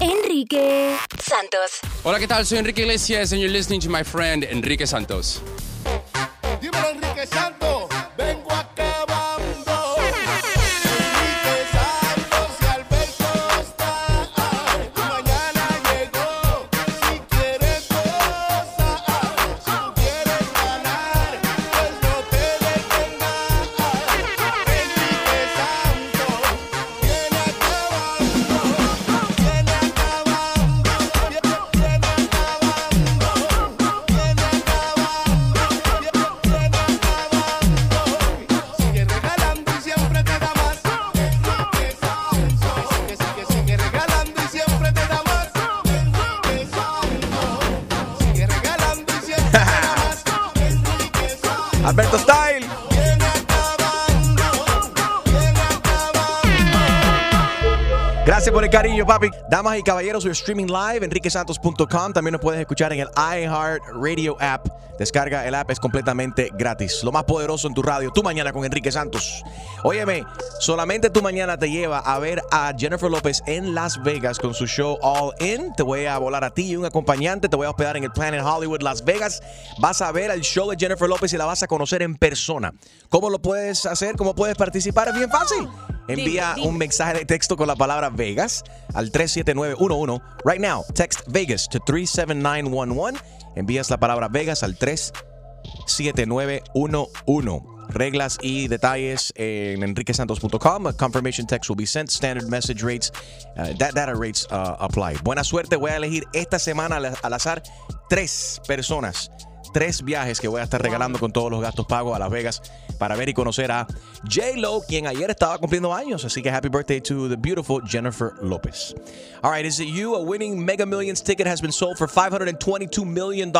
Enrique Santos. Hola, ¿qué tal? Soy Enrique Iglesias and you're listening to my friend Enrique Santos. Dímelo, Enrique Santos. Cariño, papi. Damas y caballeros, we're streaming live enriquesantos.com. También nos puedes escuchar en el iHeart Radio app. Descarga el app, es completamente gratis. Lo más poderoso en tu radio, tu mañana con Enrique Santos. Óyeme, solamente tu mañana te lleva a ver a Jennifer López en Las Vegas con su show All In. Te voy a volar a ti y un acompañante. Te voy a hospedar en el Planet Hollywood Las Vegas. Vas a ver el show de Jennifer López y la vas a conocer en persona. ¿Cómo lo puedes hacer? ¿Cómo puedes participar? Es bien fácil. Envía dime. un mensaje de texto con la palabra Vegas al 37911. Right now, text Vegas to 37911. Envías la palabra Vegas al 37911. Reglas y detalles en enriquesantos.com. A confirmation text will be sent. Standard message rates, uh, da- data rates uh, apply. Buena suerte. Voy a elegir esta semana al azar tres personas tres viajes que voy a estar regalando con todos los gastos pagos a Las Vegas para ver y conocer a J-Lo, quien ayer estaba cumpliendo años. Así que happy birthday to the beautiful Jennifer Lopez. All right, is it you? A winning Mega Millions ticket has been sold for $522 million.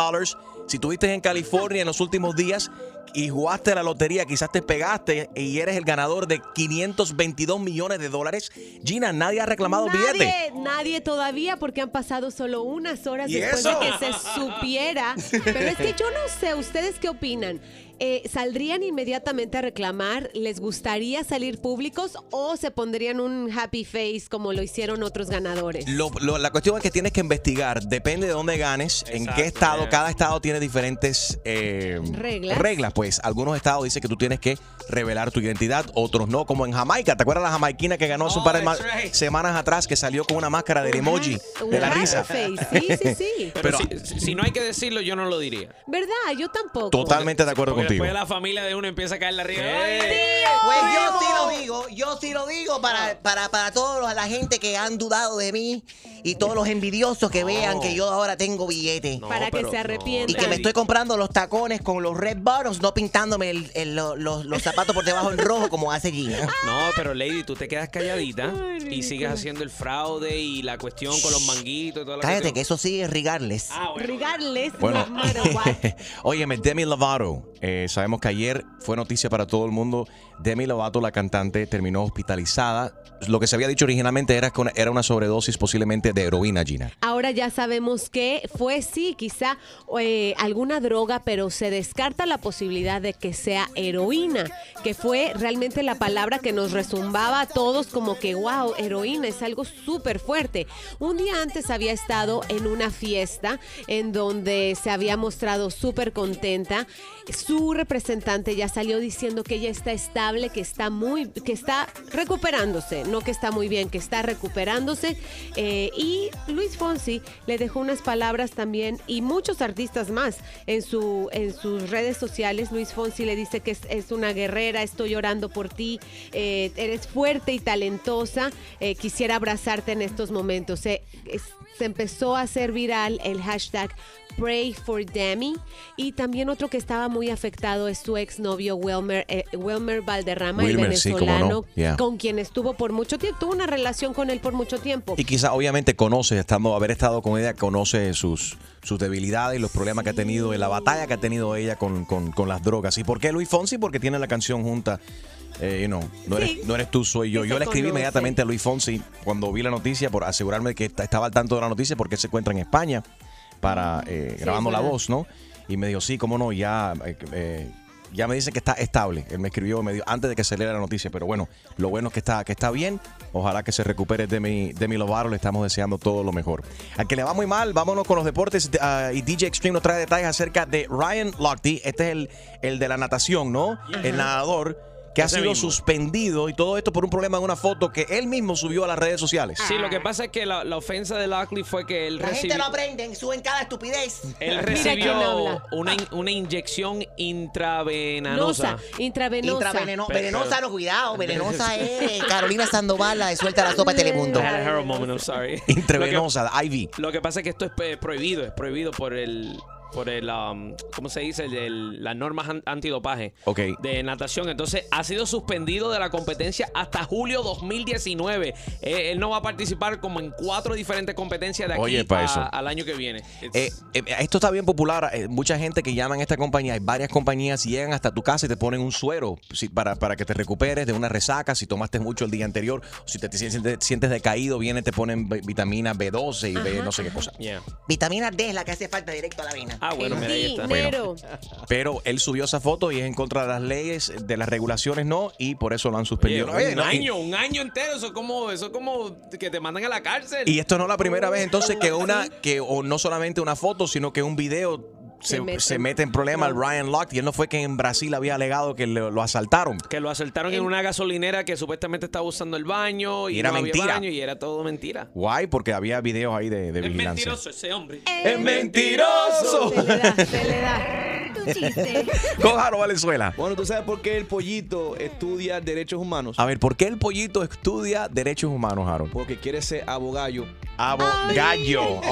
Si tuviste en California en los últimos días y jugaste la lotería, quizás te pegaste y eres el ganador de 522 millones de dólares. Gina, nadie ha reclamado billete. Nadie, nadie todavía porque han pasado solo unas horas ¿Y después eso? de que se supiera. Pero es que yo no sé, ¿ustedes qué opinan? Eh, ¿Saldrían inmediatamente a reclamar? ¿Les gustaría salir públicos o se pondrían un happy face como lo hicieron otros ganadores? Lo- lo- la cuestión es que tienes que investigar, depende de dónde ganes, en qué estado, cada estado tiene diferentes eh, Reglas. reglas, pues algunos estados dicen que tú tienes que revelar tu identidad, otros no, como en Jamaica, ¿te acuerdas la jamaiquina que ganó hace un par de ma- semanas atrás que salió con una máscara del emoji de la Un risa? happy face, Sí, sí, sí. Pero, si, si no hay que decirlo, yo no lo diría. ¿Verdad? Yo tampoco. Totalmente de acuerdo Porque contigo. después la familia de uno empieza a caer la arriba. Pues yo sí lo digo, yo sí lo digo para, para, para toda la gente que han dudado de mí y todos los envidiosos que vean que yo ahora tengo billete. Para que se arrepientan. Y que me estoy comprando los tacones con los red bottoms, no pintándome el- el- lo- los, los zapatos por debajo en rojo como hace Gina. No, pero Lady, tú te quedas calladita y sigues haciendo el fraude y la cuestión con los manguitos y toda la Cállate, cuestión. que eso sí es rigarles. Regardless, Bueno, no matter what. óyeme, Demi Lovato, eh, sabemos que ayer fue noticia para todo el mundo. Demi Lovato, la cantante, terminó hospitalizada. Lo que se había dicho originalmente era que era una sobredosis posiblemente de heroína, Gina. Ahora ya sabemos que fue sí, quizá eh, alguna droga, pero se descarta la posibilidad de que sea heroína, que fue realmente la palabra que nos resumbaba a todos como que, wow, heroína es algo súper fuerte. Un día antes había estado en una fiesta en donde se había mostrado súper contenta. Su representante ya salió diciendo que ella está estable, que está muy, que está recuperándose, que está muy bien, que está recuperándose. Eh, y Luis Fonsi le dejó unas palabras también y muchos artistas más en, su, en sus redes sociales. Luis Fonsi le dice que es, una guerrera, estoy llorando por ti, eh, eres fuerte y talentosa, eh, quisiera abrazarte en estos momentos. Se empezó a hacer viral el hashtag Pray for Demi y también otro que estaba muy afectado es su exnovio Wilmer, eh, Wilmer Valderrama, Wilmer, el sí, cómo no. venezolano, Yeah. con quien estuvo por mucho tiempo, tuvo una relación con él por mucho tiempo. Y quizá obviamente conoce, estando, haber estado con ella, conoce sus, sus debilidades y los problemas que ha tenido, y la batalla que ha tenido ella con, con- con las drogas. ¿Y por qué Luis Fonsi? Porque tiene la canción junta. Eh, no, Sí. no eres tú, soy yo. Yo se le escribí inmediatamente a Luis Fonsi cuando vi la noticia por asegurarme que esta- estaba al tanto de la noticia porque él se encuentra en España para eh, Sí, grabando la voz, ¿no? Y me dijo, sí, cómo no, ya eh, eh, ya me dicen que está estable. Él me escribió me dio, antes de que saliera la noticia, pero bueno, lo bueno es que está, que está bien. Ojalá que se recupere de mi, de mi Lovato. Le estamos deseando todo lo mejor. Al que le va muy mal, vámonos con los deportes. ah, y DJ Extreme nos trae detalles acerca de Ryan Lochte. Este es el, el de la natación, ¿no? El nadador que ha Ese sido mismo. suspendido y todo esto por un problema en una foto que él mismo subió a las redes sociales. Sí, lo que pasa es que la, la ofensa de Lockley fue que él La gente recibió, no aprende, suben cada estupidez. él recibió una, in- una inyección intravenosa. Nosa, intravenosa. Pero- venenosa, no, cuidado. Venenosa es Carolina Sandoval, la de Suelta la Sopa de Telemundo. I had a heroin moment, I'm sorry. Intravenosa, IV. Lo que, lo que pasa es que esto es eh, prohibido, es prohibido por el por el um, ¿cómo se dice? El las normas an- antidopaje Ok. de natación. Entonces ha sido suspendido de la competencia hasta julio 2019. Eh, él no va a participar como en cuatro diferentes competencias de aquí Oye, pa' a- eso. al año que viene. Eh, eh, esto está bien popular. eh, mucha gente que llaman a esta compañía, hay varias compañías, y llegan hasta tu casa y te ponen un suero si- para, para que te recuperes de una resaca. Si tomaste mucho el día anterior, o si te, te sientes, sientes decaído, vienen, te ponen vi- vitamina B12 y B no sé qué cosa. yeah. Vitamina D es la que hace falta directo a la vena. Ah, bueno, mira, ahí está. dinero. Pero él subió esa foto y es en contra de las leyes, de las regulaciones, no, y por eso lo han suspendido. Oye, un no, y- año, un año entero, eso es como, eso es como que te mandan a la cárcel. Y esto no es la primera vez entonces que una, que o no solamente una foto, sino que un video se, Se mete- se mete en problema al Ryan Lochte. Y él no fue que en Brasil había alegado que lo, lo asaltaron. que lo asaltaron en una gasolinera que supuestamente estaba usando el baño y, Y era no había mentira. baño y era todo mentira. Guay, porque había videos ahí de, de Es vigilancia. mentiroso ese hombre. ¡Es mentiroso! Se le da, se le da. Tu chiste. Valenzuela. Bueno, ¿tú sabes por qué el pollito estudia derechos humanos? A ver, ¿por qué el pollito estudia derechos humanos, Harold? Porque quiere ser abogado. Abogallo.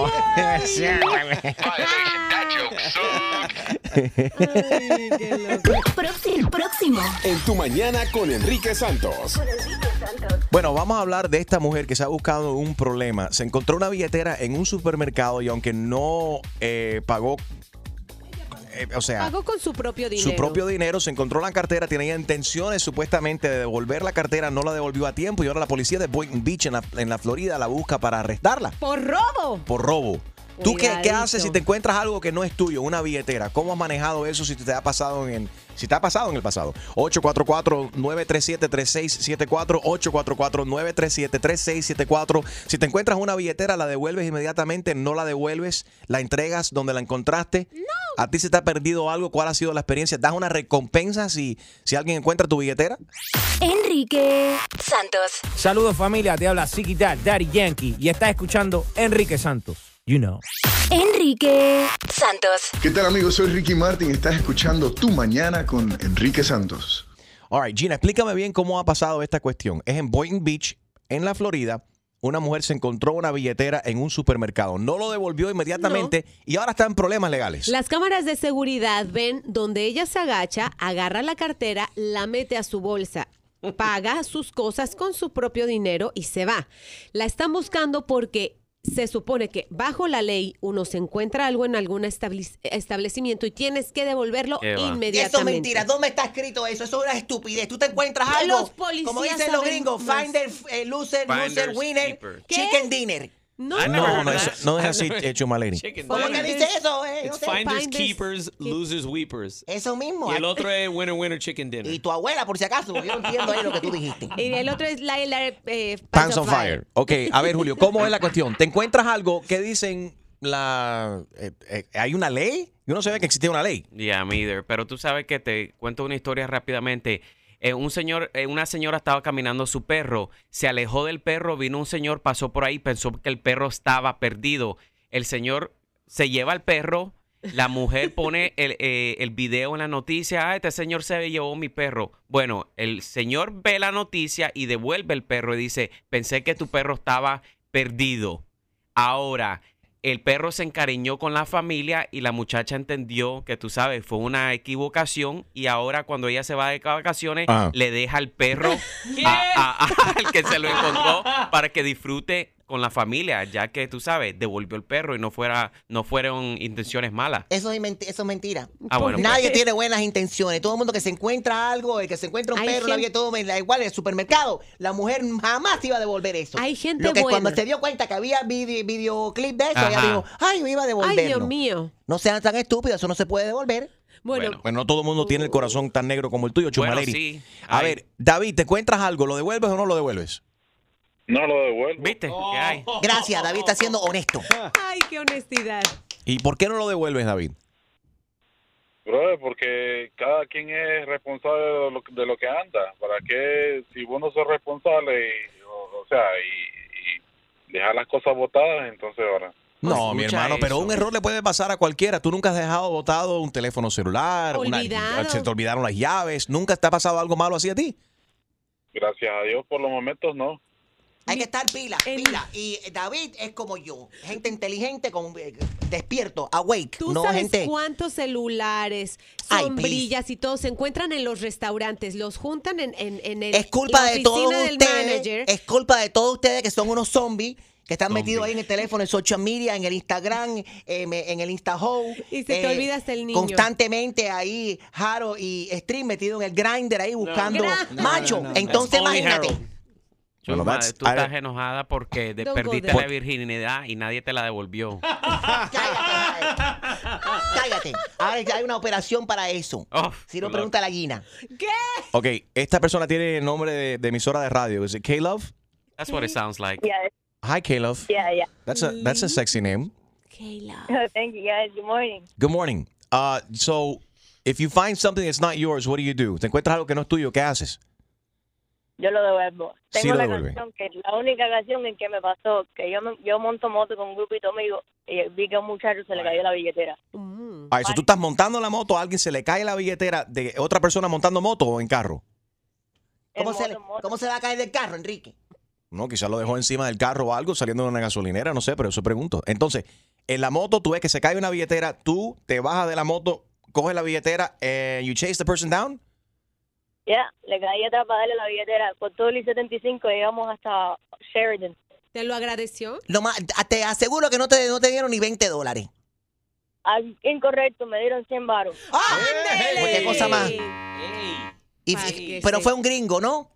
Próximo. Próximo. En tu mañana con Enrique Santos. Bueno, vamos a hablar de esta mujer que se ha buscado un problema. Se encontró una billetera en un supermercado y aunque no eh, pagó, eh, o sea, Pagó con su propio dinero. su propio dinero, se encontró la cartera, tenía intenciones supuestamente de devolver la cartera, no la devolvió a tiempo y ahora la policía de Boynton Beach en la, en la Florida la busca para arrestarla Por robo. por robo. ¿Tú qué, qué haces si te encuentras algo que no es tuyo, una billetera? ¿Cómo has manejado eso si te ha pasado en si te ha pasado en el pasado? 844-937-3674, 844-937-3674. Si te encuentras una billetera, la devuelves inmediatamente, no la devuelves, la entregas donde la encontraste. ¿A ti se te ha perdido algo? ¿Cuál ha sido la experiencia? ¿Das una recompensa si, si alguien encuentra tu billetera? Enrique Santos. Saludos familia, te habla Siki Dad, Daddy Yankee y estás escuchando Enrique Santos. You know. Enrique Santos. ¿Qué tal amigos? Soy Ricky Martin. Estás escuchando Tu Mañana con Enrique Santos. All right, Gina, explícame bien cómo ha pasado esta cuestión. Es en Boynton Beach, en la Florida. Una mujer se encontró una billetera en un supermercado. No lo devolvió inmediatamente y ahora está en problemas legales. Las cámaras de seguridad ven donde ella se agacha, agarra la cartera, la mete a su bolsa, paga sus cosas con su propio dinero y se va. La están buscando porque se supone que bajo la ley uno se encuentra algo en algún establec- establecimiento y tienes que devolverlo inmediatamente. eso es mentira. ¿Dónde está escrito eso? Eso es una estupidez. Tú te encuentras algo. Los policías como dicen los gringos, finder, eh, loser, Finders loser, winner, keeper. ¿Qué? chicken dinner. No, never No, no, of eso- no es así, never- hecho Maleni. Chicken ¿Cómo que dice eso? Eh? No sé. finders, Finders, keepers, keep- losers, weepers. Eso mismo. Y el otro es winner, winner, chicken dinner. Y tu abuela, por si acaso, porque yo no entiendo ahí lo que tú dijiste. Y el otro es la, la, eh, Pants on fire. Ok, a ver, Julio, ¿cómo es la cuestión? ¿Te encuentras algo que dicen la. eh, eh, ¿Hay una ley? Yo no sabía que existía una ley. Yeah, me either. Pero tú sabes que te cuento una historia rápidamente. Eh, un señor, eh, una señora estaba caminando su perro, se alejó del perro, vino un señor, pasó por ahí, pensó que el perro estaba perdido. El señor se lleva al perro, la mujer pone el, eh, el video en la noticia, ah, este señor se llevó mi perro. Bueno, el señor ve la noticia y devuelve el perro y dice, pensé que tu perro estaba perdido. Ahora, el perro se encariñó con la familia y la muchacha entendió que tú sabes, fue una equivocación y ahora cuando ella se va de vacaciones Ajá. le deja el perro a- a- a- al que se lo encontró para que disfrute con la familia, ya que tú sabes, devolvió el perro y no fuera, no fueron intenciones malas. Eso es, menti- eso es mentira. Ah, bueno, pues. Nadie tiene buenas intenciones. Todo el mundo que se encuentra algo, el que se encuentra un Hay perro, la gente- vida todo me da igual en el supermercado, la mujer jamás iba a devolver eso. Hay gente Lo que buena. cuando se dio cuenta que había vide- videoclip de eso, ella Ajá. dijo, ay, me iba a devolverlo. Ay, Dios mío. No sean tan estúpidos, eso no se puede devolver. Bueno, Bueno, no todo el mundo tiene el corazón tan negro como el tuyo, Bueno, Chumaleri. sí. A ver, David, ¿te encuentras algo? ¿Lo devuelves o no lo devuelves? No lo devuelvo. ¿Viste? ¿Qué hay? Gracias, David está siendo honesto. ay, qué honestidad. ¿Y por qué no lo devuelves, David? Brother, porque cada quien es responsable de lo, de lo que anda. ¿Para qué? Si vos no sos responsable, y, o, o sea, y, y dejar las cosas botadas, entonces ahora. No, mi escucha hermano, pero un error le puede pasar a cualquiera. Tú nunca has dejado botado un teléfono celular, una- se te olvidaron las llaves, nunca te ha pasado algo malo así a ti. Gracias a Dios, por los momentos no. Hay que estar pila, El- pila. Y David es como yo, gente inteligente, con, eh, despierto, awake. ¿Tú no sabes gente. cuántos celulares, Ay, sombrillas y todo se encuentran en los restaurantes? Los juntan en, en, en el, Es culpa la de todos ustedes. Es culpa de todos ustedes que son unos zombies que están metidos ahí en el teléfono, en social media, en el Instagram, eh, me- en el InstaHo. Y se te olvida hasta el niño. Constantemente ahí, Jaro y Stream metido en el grinder ahí buscando No, macho. no, no, no. Entonces, imagínate. Harold. Bueno, Chuma, that's- tú I- estás enojada porque de- perdiste la virginidad y nadie te la devolvió. Cállate, cállate. Ahora ya hay una operación para eso. Oh, Si no, pregunta a la Gina. ¿Qué? Ok, esta persona tiene el nombre de, de emisora de radio. ¿Es K-Love? That's what it sounds like. Yeah, Hi, K-Love. yeah, yeah. That's a, that's a sexy name. Kayla. Thank you, guys. Good morning. Good morning. Uh, so, if you find something that's not yours, what do you do? ¿Te encuentras algo que no es tuyo? ¿Qué haces? Yo lo devuelvo. Sí Tengo lo la devuelve. canción que la única canción en que me pasó que yo me- yo monto moto con un grupito amigo y vi que a un muchacho se le cayó la billetera. Mm. Ah, eso tú estás montando la moto, a alguien se le cae la billetera de otra persona montando moto o en carro. ¿Cómo En se, moto, le- moto. ¿Cómo se va a caer del carro, Enrique? No, quizás lo dejó encima del carro o algo saliendo de una gasolinera, no sé, pero eso pregunto. Entonces, en la moto tú ves que se cae una billetera, tú te bajas de la moto, coges la billetera, and you chase the person down. Ya, le caí atrás para darle la billetera. Por todo el I-75 llegamos hasta Sheridan. ¿Te lo agradeció? Lo más- te aseguro que no te, no te dieron ni 20 dólares. Al incorrecto me dieron 100 baros. Pues qué cosa más. Y- pero fue un gringo, ¿no?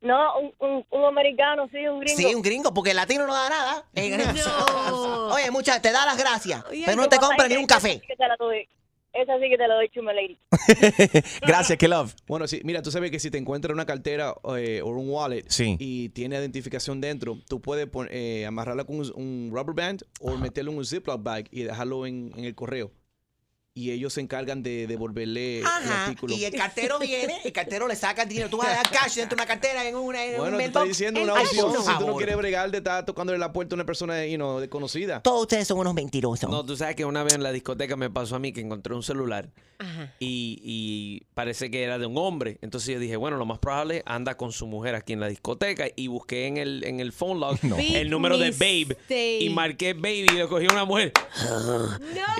No, un, un, un americano, sí, un gringo. Sí, un gringo, porque el latino no da nada. No. Oye, muchachos, te da las gracias, Oye, pero no te compra ni un café. que te la doy. Esa sí que te la doy, Chuma Lady. Gracias, K-Love. Bueno, sí, mira, tú sabes que si te encuentras una cartera eh, o un wallet Sí. y tiene identificación dentro, tú puedes eh, amarrarla con un, un rubber band o meterlo en un Ziploc bag y dejarlo en, en el correo. Y ellos se encargan de devolverle el Ajá, artículo. y el cartero viene, el cartero le saca el dinero. Tú vas a dar cash dentro de una cartera en, una, en un Bueno, te mailbox. estoy diciendo una opción. Si tú no quieres bregar de estar tocándole la puerta a una persona you know, desconocida. Todos ustedes son unos mentirosos. No, tú sabes que una vez en la discoteca me pasó a mí que encontré un celular Ajá. y, y parece que era de un hombre. Entonces yo dije, bueno, lo más probable anda con su mujer aquí en la discoteca y busqué en el, en el phone log el número de Babe y marqué Baby y lo cogí una mujer.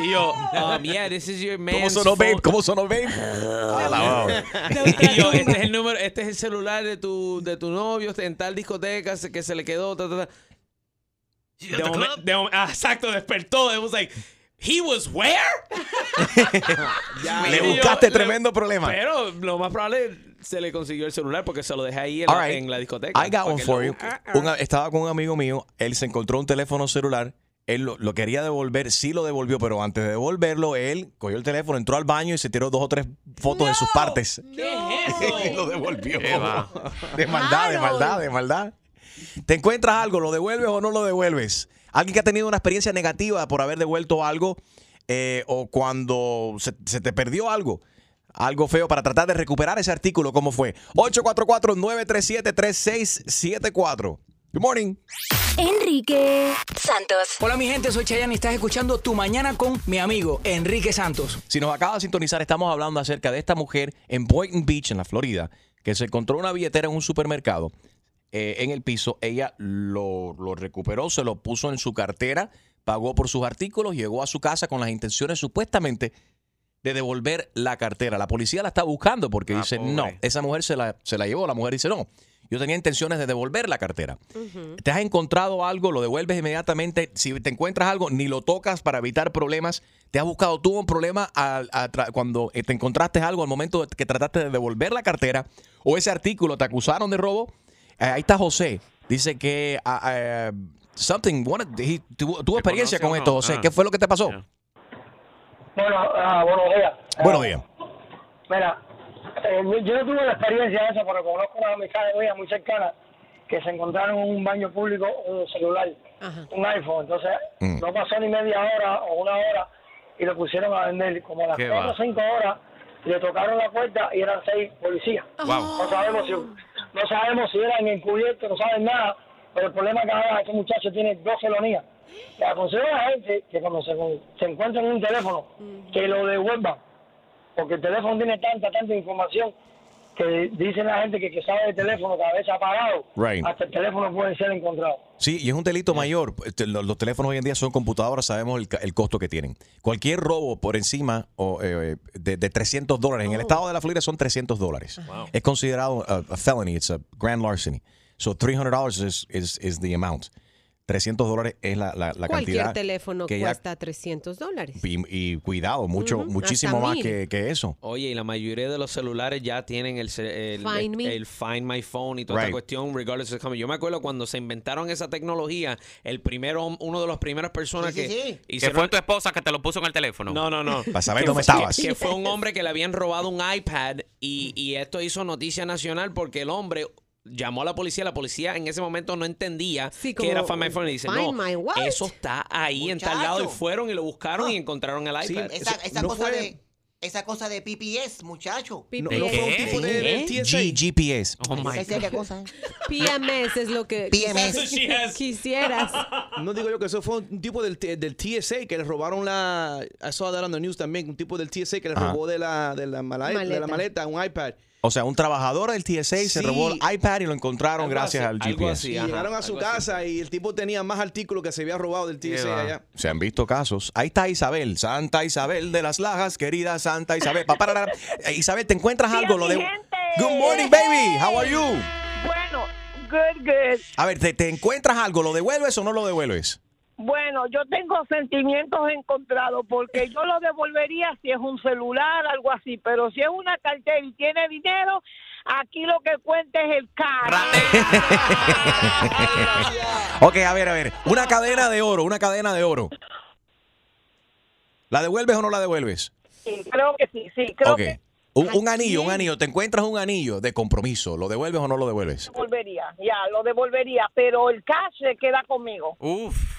Y yo, um, yeah, this is your man's ¿Cómo sonó, babe? ¿Cómo sonó, babe? Ah, y yo, este es el número, este es el celular de tu, de tu novio en tal discoteca que se le quedó. ta, ta, ta. De momen- de momen- ah, exacto, despertó. It was like, he was where? Le yo, buscaste le- tremendo problema. Pero lo más probable se le consiguió el celular porque se lo dejé ahí en, la, right. en la discoteca. I got one for you. Un- estaba con un amigo mío, él se encontró un teléfono celular, él lo, lo quería devolver, sí lo devolvió, pero antes de devolverlo, él cogió el teléfono, entró al baño y se tiró dos o tres fotos de sus partes. ¿Qué es eso? Y lo devolvió. De maldad, de maldad, de maldad. ¿Te encuentras algo? ¿Lo devuelves o no lo devuelves? Alguien que ha tenido una experiencia negativa por haber devuelto algo eh, o cuando se, se te perdió algo. Algo feo para tratar de recuperar ese artículo, ¿cómo fue? 844-937-3674. Good morning. Enrique Santos. Hola mi gente, soy Chayanne y estás escuchando Tu Mañana con mi amigo Enrique Santos. Si nos acaba de sintonizar, estamos hablando acerca de esta mujer en Boynton Beach, en la Florida, que se encontró una billetera en un supermercado eh, en el piso. Ella lo, lo recuperó, se lo puso en su cartera, pagó por sus artículos, llegó a su casa con las intenciones supuestamente de devolver la cartera. La policía la está buscando porque dice, no, esa mujer se la, se la llevó. La mujer dice, no, yo tenía intenciones de devolver la cartera. ¿Te has encontrado algo? Lo devuelves inmediatamente. Si te encuentras algo, ni lo tocas para evitar problemas. ¿Te has buscado tú un problema a cuando eh, te encontraste algo al momento que trataste de devolver la cartera o ese artículo te acusaron de robo? Eh, ahí está José. Dice que ah, ah, something, of- he tuvo, tuvo experiencia con esto, José. Ah. ¿Qué fue lo que te pasó? Bueno, ah, buenos días. Buenos días. Mira, eh, yo no tuve la experiencia de eso, pero conozco una amistad mía muy cercana que se encontraron en un baño público un celular, un iPhone. Entonces, Mm. no pasó ni media hora o una hora y lo pusieron a vender. Como a las Qué cuatro va. o cinco horas le tocaron la puerta y eran seis policías. Wow. No sabemos si no sabemos si eran encubiertos, no saben nada. Pero el problema que ahora este muchacho tiene dos felonías. Le aconsejo a la gente que cuando se, se encuentren un teléfono, que lo devuelvan porque el teléfono tiene tanta, tanta información que dice la gente que, que sabe de teléfono que a veces apagado, Right. hasta el teléfono puede ser encontrado. Sí, y es un delito mayor. Este, Los, teléfonos hoy en día son computadoras, sabemos el, el costo que tienen. Cualquier robo por encima o, eh, de, de 300 dólares, en el estado de la Florida son 300 dólares. Es considerado a, a felony, it's a grand larceny. So $300 is, is, is the amount. 300 dólares es la, la, la Cualquier cantidad. teléfono que ya- cuesta 300 dólares. y, y cuidado, mucho, muchísimo hasta más que, que eso. Oye, y la mayoría de los celulares ya tienen el, el, Find Me. el Find My Phone y toda Right. esta cuestión, regardless of coming. Yo me acuerdo cuando se inventaron esa tecnología, el primero, uno de las primeras personas Sí, sí, que sí. Que hicieron- fue tu esposa que te lo puso en el teléfono. No, no, no. Para saber Que dónde estabas. Que, que fue un hombre que le habían robado un iPad y, y esto hizo noticia nacional porque el hombre llamó a la policía. La policía en ese momento no entendía Sí, que era Find My Phone y dice, no, My eso está ahí en tal lado y fueron y lo buscaron y encontraron el Sí, iPad. esa, no cosa fue- de esa cosa de PPS, muchacho. No, no fue un tipo de. G- GPS. Oh ¿Esa es qué cosa? PMS es lo que PMS. quisieras. No digo yo que eso fue un tipo del, T- del TSA que le robaron la. I saw that on the news también. Un tipo del TSA que le robó de la, de la, mala- de Maleta. la maleta un iPad. O sea, un trabajador del TSA se robó el iPad y lo encontraron Algo gracias así, al algo GPS. así, Y llegaron a su casa y el tipo tenía más artículos que se había robado del TSA allá. Se han visto casos. Ahí está Isabel, Santa Isabel de las Lajas, querida Santa Isabel. Pa, para, para. Eh, Isabel, ¿te encuentras algo? Lo de... Good morning, baby. How are you? Bueno, good, good. A ver, ¿te, te encuentras algo? ¿Lo devuelves o no lo devuelves? Bueno, yo tengo sentimientos encontrados porque yo lo devolvería si es un celular, algo así, pero si es una cartera y tiene dinero, aquí lo que cuenta es el carro. ok, a ver, a ver. Una cadena de oro, una cadena de oro. ¿La devuelves o no la devuelves? Sí, creo que sí, sí, creo ok. que Un, un anillo, un anillo. ¿Te encuentras un anillo de compromiso? ¿Lo devuelves o no lo devuelves? devolvería, ya, lo devolvería, pero el cash se queda conmigo. Uf.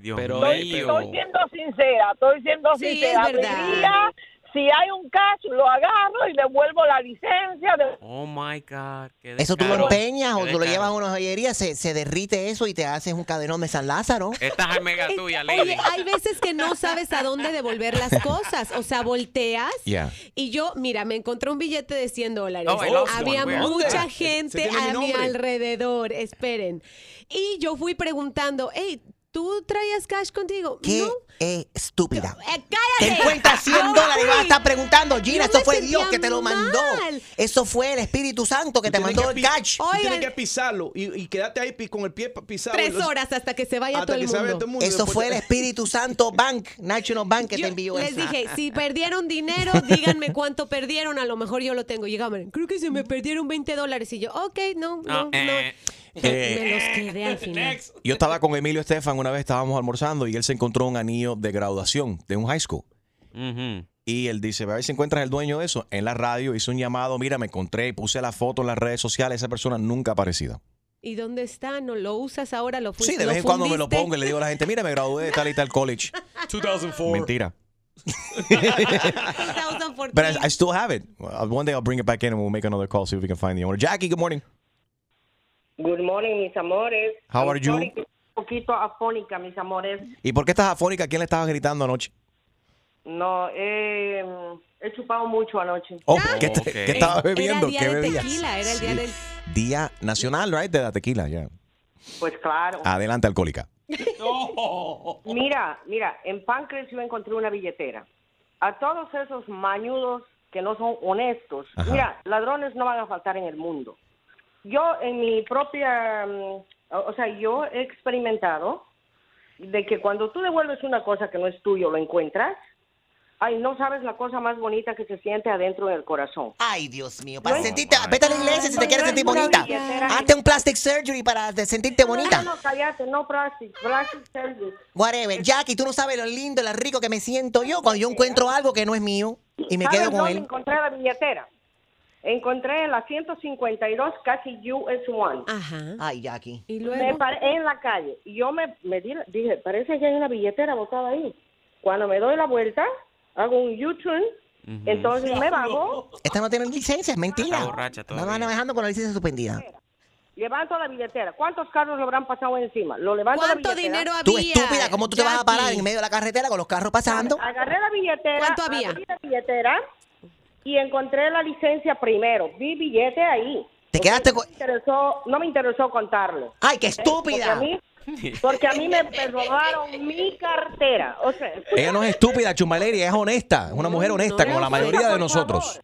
Dios Pero Estoy, mío. estoy siendo sincera, estoy siendo Sí, sincera. es verdad. Si hay un cash, lo agarro y devuelvo la licencia. de- Oh my God. qué Eso tú lo empeñas o tú lo llevas a una joyería, se, se derrite eso y te haces un cadenón de San Lázaro. Esta es mega tuya, Lady. Oye, hay veces que no sabes a dónde devolver las cosas. O sea, volteas Yeah. y yo, mira, me encontré un billete de 100 dólares. Oh, Había one. Mucha ¿Dónde? gente mi a mi nombre. alrededor. Esperen. Y yo fui preguntando, hey, ¿tú traías cash contigo? Qué No. estúpida. Eh, Te cállate. encuentras 100 Yo dólares y vas a estar preguntando, Gina, Yo eso fue Dios que te lo mandó. mal. Eso fue el Espíritu Santo que te mandó que el catch. tú Tienes Oigan. que pisarlo y, y quedarte ahí con el pie pisado. Tres Los- horas hasta que se vaya todo el que se vaya mundo. todo el mundo. y Eso después fue el te- Espíritu Santo Bank, National Bank que Yo te envió les eso. dije, si perdieron dinero, díganme cuánto perdieron, a lo mejor yo lo tengo. Llegaban, creo que se me perdieron 20 dólares. Y yo, ok, no, no, no. eh. Eh, Me los quedé al final. Yo estaba con Emilio Estefan una vez, estábamos almorzando y él se encontró un anillo de graduación de un high school. Y él dice, a ver si encuentras el dueño de eso. En la radio hizo un llamado, mira, me encontré, puse la foto en las redes sociales, esa persona nunca ha aparecido. ¿Y dónde está? ¿No lo usas ahora? ¿Lo? Sí, de vez en cuando me lo pongo y le digo a la gente, mira, me gradué de tal y tal college. 2004. Mentira. 2014. But I, I still have it. One day I'll bring it back in and we'll make another call, see if we can find the owner. Jackie, good morning. Good morning, mis amores. How I'm are you? Un poquito afónica, mis amores. ¿Y por qué estás afónica? ¿Quién le estaba gritando anoche? No, eh, he chupado mucho anoche. Oh, ¿qué, te- ok. qué estabas bebiendo? Era el día ¿Qué de bebías? tequila, era el día Sí. del... Día nacional, right? De la tequila, ya. Pues claro. Adelante, alcohólica. Mira, mira, en Pancras yo encontré una billetera. a todos esos mañudos que no son honestos. Ajá. Mira, ladrones no van a faltar en el mundo. Yo en mi propia, mm, o sea, yo he experimentado de que cuando tú devuelves una cosa que no es tuyo, lo encuentras, ay, no sabes la cosa más bonita que se siente adentro del corazón. Ay, Dios mío, para sentirte, vete a la iglesia si te quieres sentir bonita. Hazte un plastic surgery para sentirte bonita. No, no, cállate, no plastic, plastic surgery. Whatever. Jackie, tú no sabes lo lindo, lo rico que me siento yo cuando yo encuentro algo que no es mío y me ¿Sabes quedo con dónde él. encontré la billetera? Encontré en la 152 casi US One. Ajá. Ay, Jackie. Y Me luego. pare- en la calle. Y yo me, me di- dije, parece que hay una billetera botada ahí. Cuando me doy la vuelta, hago un U-turn, entonces me bajo, Esta no tiene licencia, es mentira. Borracha No va todavía. manejando con la licencia suspendida. levanto la billetera. ¿Cuántos carros le habrán pasado encima? Lo levanto la ¿Cuánto billetera. dinero había? Tú estúpida, ¿cómo tú te vas a parar Jackie? en medio de la carretera con los carros pasando? Agarré la billetera. ¿Cuánto había? abrí la billetera y encontré la licencia primero. Vi billete ahí. Te quedaste no con... me interesó, no me interesó contarlo. ¡Ay, qué Porque estúpida! a mí, porque a mí me, me robaron mi cartera. O sea, Ella no es estúpida, Chumaleri, es honesta. Es una mujer honesta, como la mayoría de nosotros.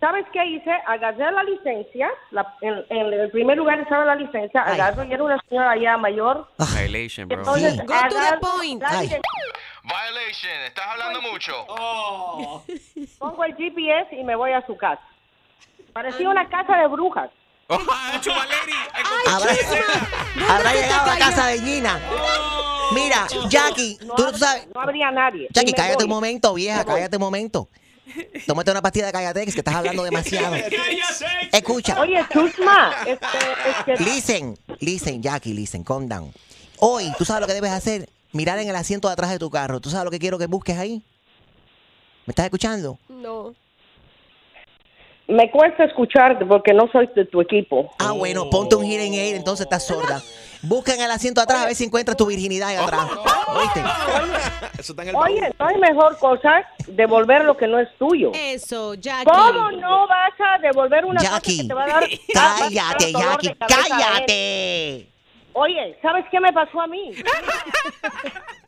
¿Sabes qué hice? Agarré la licencia, la- en, en el primer lugar estaba la licencia, agarro y era una señora ya mayor. Violation, bro. Entonces, Go to the point. Violation, estás hablando mucho. pongo el GPS y me voy a su casa. Parecía una casa de brujas. Chumaleri. Habrá, habrá llegado a la casa de Gina. Mira, Jackie, tú no sabes. No habría nadie. Jackie, cállate voy. un momento, vieja, cállate un momento. Tómate una pastilla de Callatex que estás hablando demasiado. Escucha. Oye, Chusma, este, este, Listen, listen, Jackie, listen, calm down. Hoy, ¿tú sabes lo que debes hacer? Mirar en el asiento de atrás de tu carro. ¿Tú sabes lo que quiero que busques ahí? ¿Me estás escuchando? No. me cuesta escucharte porque no soy de tu equipo. Ah, bueno, ponte un hearing aid, entonces estás sorda. Busca en el asiento atrás a ver si encuentras tu virginidad ahí atrás. ¿Oíste? Eso está en el Oye, no hay mejor cosa devolver lo que no es tuyo. Eso, Jackie. ¿Cómo no vas a devolver una cosa Jackie, que te va a dar? va a dar cállate, Jackie, cállate. Oye, ¿sabes qué me pasó a mí?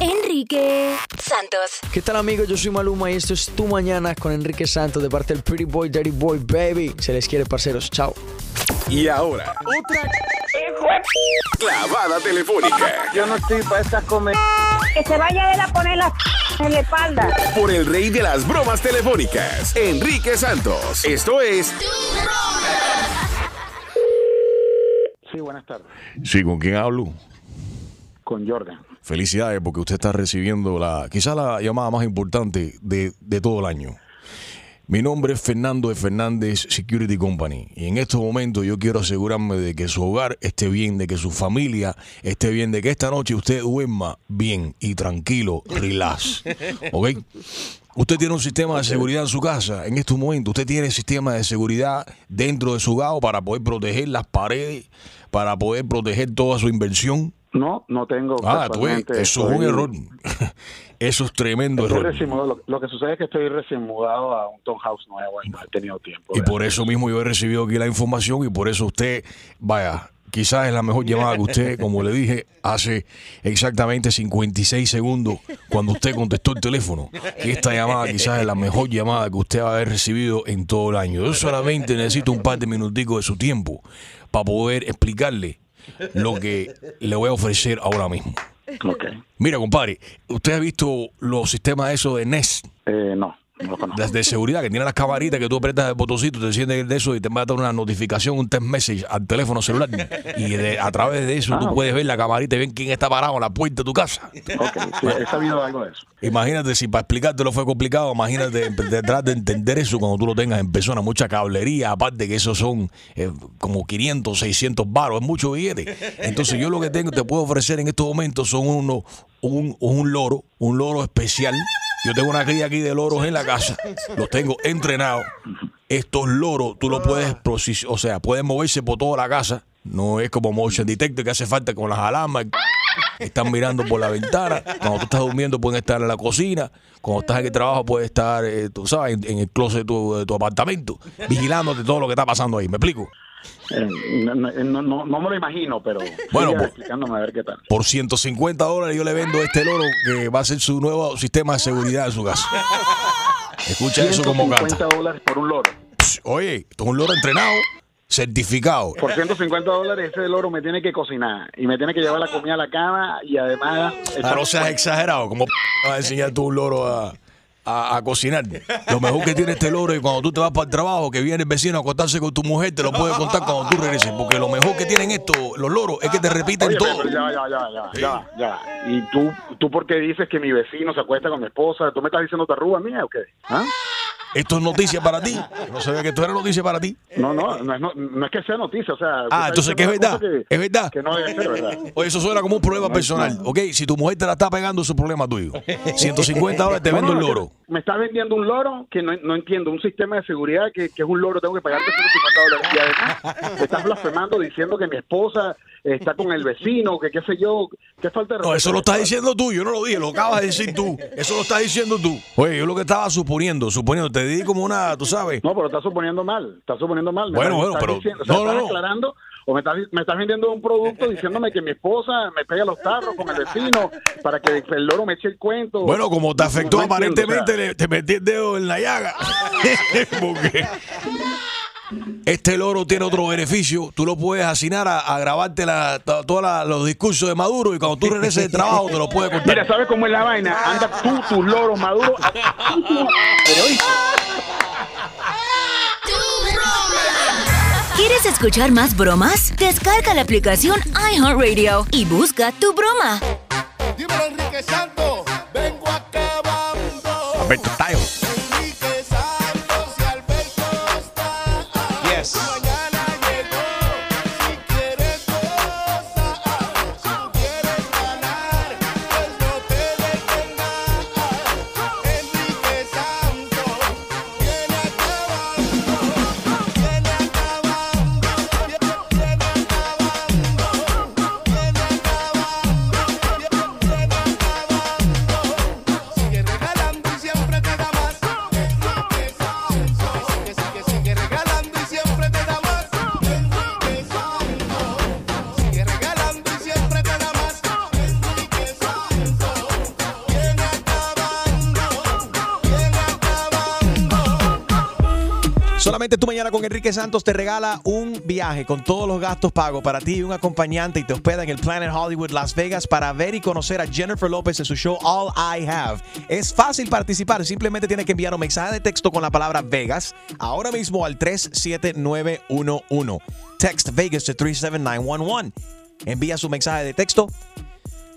Enrique Santos. ¿Qué tal amigos? Yo soy Maluma y esto es Tu Mañana con Enrique Santos de parte del Pretty Boy, Dirty Boy, Baby. Se les quiere, parceros. Chao. Y ahora, clavada telefónica Yo no estoy para estas comer. Que se vaya él a poner la en la espalda. por el rey de las bromas telefónicas, Enrique Santos. Esto es Sí, buenas tardes. Sí, ¿con quién hablo? Con Jordan. Felicidades porque usted está recibiendo la quizá la llamada más importante de, de todo el año. Mi nombre es Fernando de Fernández Security Company y en estos momentos yo quiero asegurarme de que su hogar esté bien, de que su familia esté bien, de que esta noche usted duerma bien y tranquilo, relax. ¿Ok? Usted tiene un sistema de seguridad en su casa en estos momentos. Usted tiene sistema de seguridad dentro de su hogar para poder proteger las paredes, para poder proteger toda su inversión. No, no tengo. Ah, tú ves, eso es un error. Eso es tremendo estoy error. recién. Lo, lo que sucede es que estoy recién mudado a un townhouse nuevo y no he tenido tiempo. Y por eso mismo yo he recibido aquí la información y por eso usted, vaya, quizás es la mejor llamada que usted, como le dije, hace exactamente 56 segundos cuando usted contestó el teléfono. Que esta llamada quizás es la mejor llamada que usted va a haber recibido en todo el año. Yo solamente necesito un par de minuticos de su tiempo para poder explicarle lo que le voy a ofrecer ahora mismo. Mira, compadre, ¿usted ha visto los sistemas esos de Nest? Eh, no, no lo conozco. Las de seguridad que tienen las camaritas que tú apretas el botoncito, te enciendes de eso y te va a dar una notificación, un text message al teléfono celular. Y de- a través de eso Ah, tú ok. puedes ver la camarita y ver quién está parado en la puerta de tu casa. Sí, he sabido algo de eso. Imagínate si para explicártelo fue complicado, imagínate detrás de entender eso cuando tú lo tengas en persona, mucha cablería, aparte que esos son eh, como 500, 600 baros, es mucho billete. Entonces yo lo que tengo, te puedo ofrecer en estos momentos son unos, un, un loro, un loro especial. Yo tengo una cría aquí de loros en la casa, los tengo entrenados. Estos loros tú los puedes, o sea, pueden moverse por toda la casa. No es como motion detector que hace falta con las alarmas. Están mirando por la ventana. Cuando tú estás durmiendo pueden estar en la cocina. Cuando estás en el trabajo puede estar, eh, tú sabes, en, en el closet de tu, de tu apartamento, vigilándote todo lo que está pasando ahí. ¿Me explico? Eh, no, no, no- no- no me lo imagino, pero Bueno, pues- explicándome a ver qué tal. Por 150 dólares yo le vendo este loro que va a ser su nuevo sistema de seguridad en su casa. Escucha eso como 150 canta. dólares por un loro. Oye, esto es un loro entrenado, certificado. Por 150 dólares ese loro me tiene que cocinar y me tiene que llevar la comida a la cama y además... Ah, no seas exagerado. ¿Cómo p- vas a enseñar tú un loro a, a- a cocinar? Lo mejor que tiene este loro es cuando tú te vas para el trabajo, que viene el vecino a acostarse con tu mujer, te lo puede contar cuando tú regreses. Porque lo mejor que tienen estos, los loros, es que te repiten Oye, todo. ya, ya, ya, ya, ya, ya. ¿Y tú, tú por qué dices que mi vecino se acuesta con mi esposa? ¿Tú me estás diciendo tarruga mía o qué? ¿Ah? Esto es noticia para ti. No sabía que esto era noticia para ti. No, no, no es, no, no es que sea noticia, o sea... Ah, entonces que es verdad. Es verdad. Que no debe ser verdad. Oye, eso suena como un problema personal. Ok, si tu mujer te la está pegando, es un problema tuyo. 150 dólares te vendo el loro. Me está vendiendo un loro que no, no entiendo, un sistema de seguridad que, que es un loro, tengo que pagarte 150 dólares. Y además, me estás blasfemando diciendo que mi esposa está con el vecino, que qué sé yo, qué falta de No, eso lo estás diciendo tú, yo no lo dije, lo acabas de decir tú. Eso lo estás diciendo tú. Oye, yo lo que estaba suponiendo, suponiendo, te di como una, tú sabes. No, pero estás suponiendo mal, estás suponiendo mal. Bueno, bueno, pero- diciendo- o sea, no, no, estás no. aclarando o me estás, me estás vendiendo un producto diciéndome que mi esposa me pega los tarros con el vecino para que el loro me eche el cuento. Bueno, como te afectó entiendo, aparentemente, o sea. le- te metí el dedo en la llaga. Porque este loro tiene otro beneficio. Tú lo puedes asignar a, a grabarte la- todos los discursos de Maduro y cuando tú regreses de trabajo te lo puedes contar. Mira, ¿sabes cómo es la vaina? Anda tú, tus loros maduros. Pero oíste, ¿Quieres escuchar más bromas? Descarga la aplicación iHeartRadio y busca tu broma. Dímelo, Enrique Santos. Vengo acabando. Alberto Tayo. Está. Con Enrique Santos te regala un viaje con todos los gastos pagos para ti y un acompañante y te hospeda en el Planet Hollywood Las Vegas para ver y conocer a Jennifer López en su show All I Have. Es fácil participar, simplemente tienes que enviar un mensaje de texto con la palabra Vegas ahora mismo al 37911. Text Vegas to 37911. Envía su mensaje de texto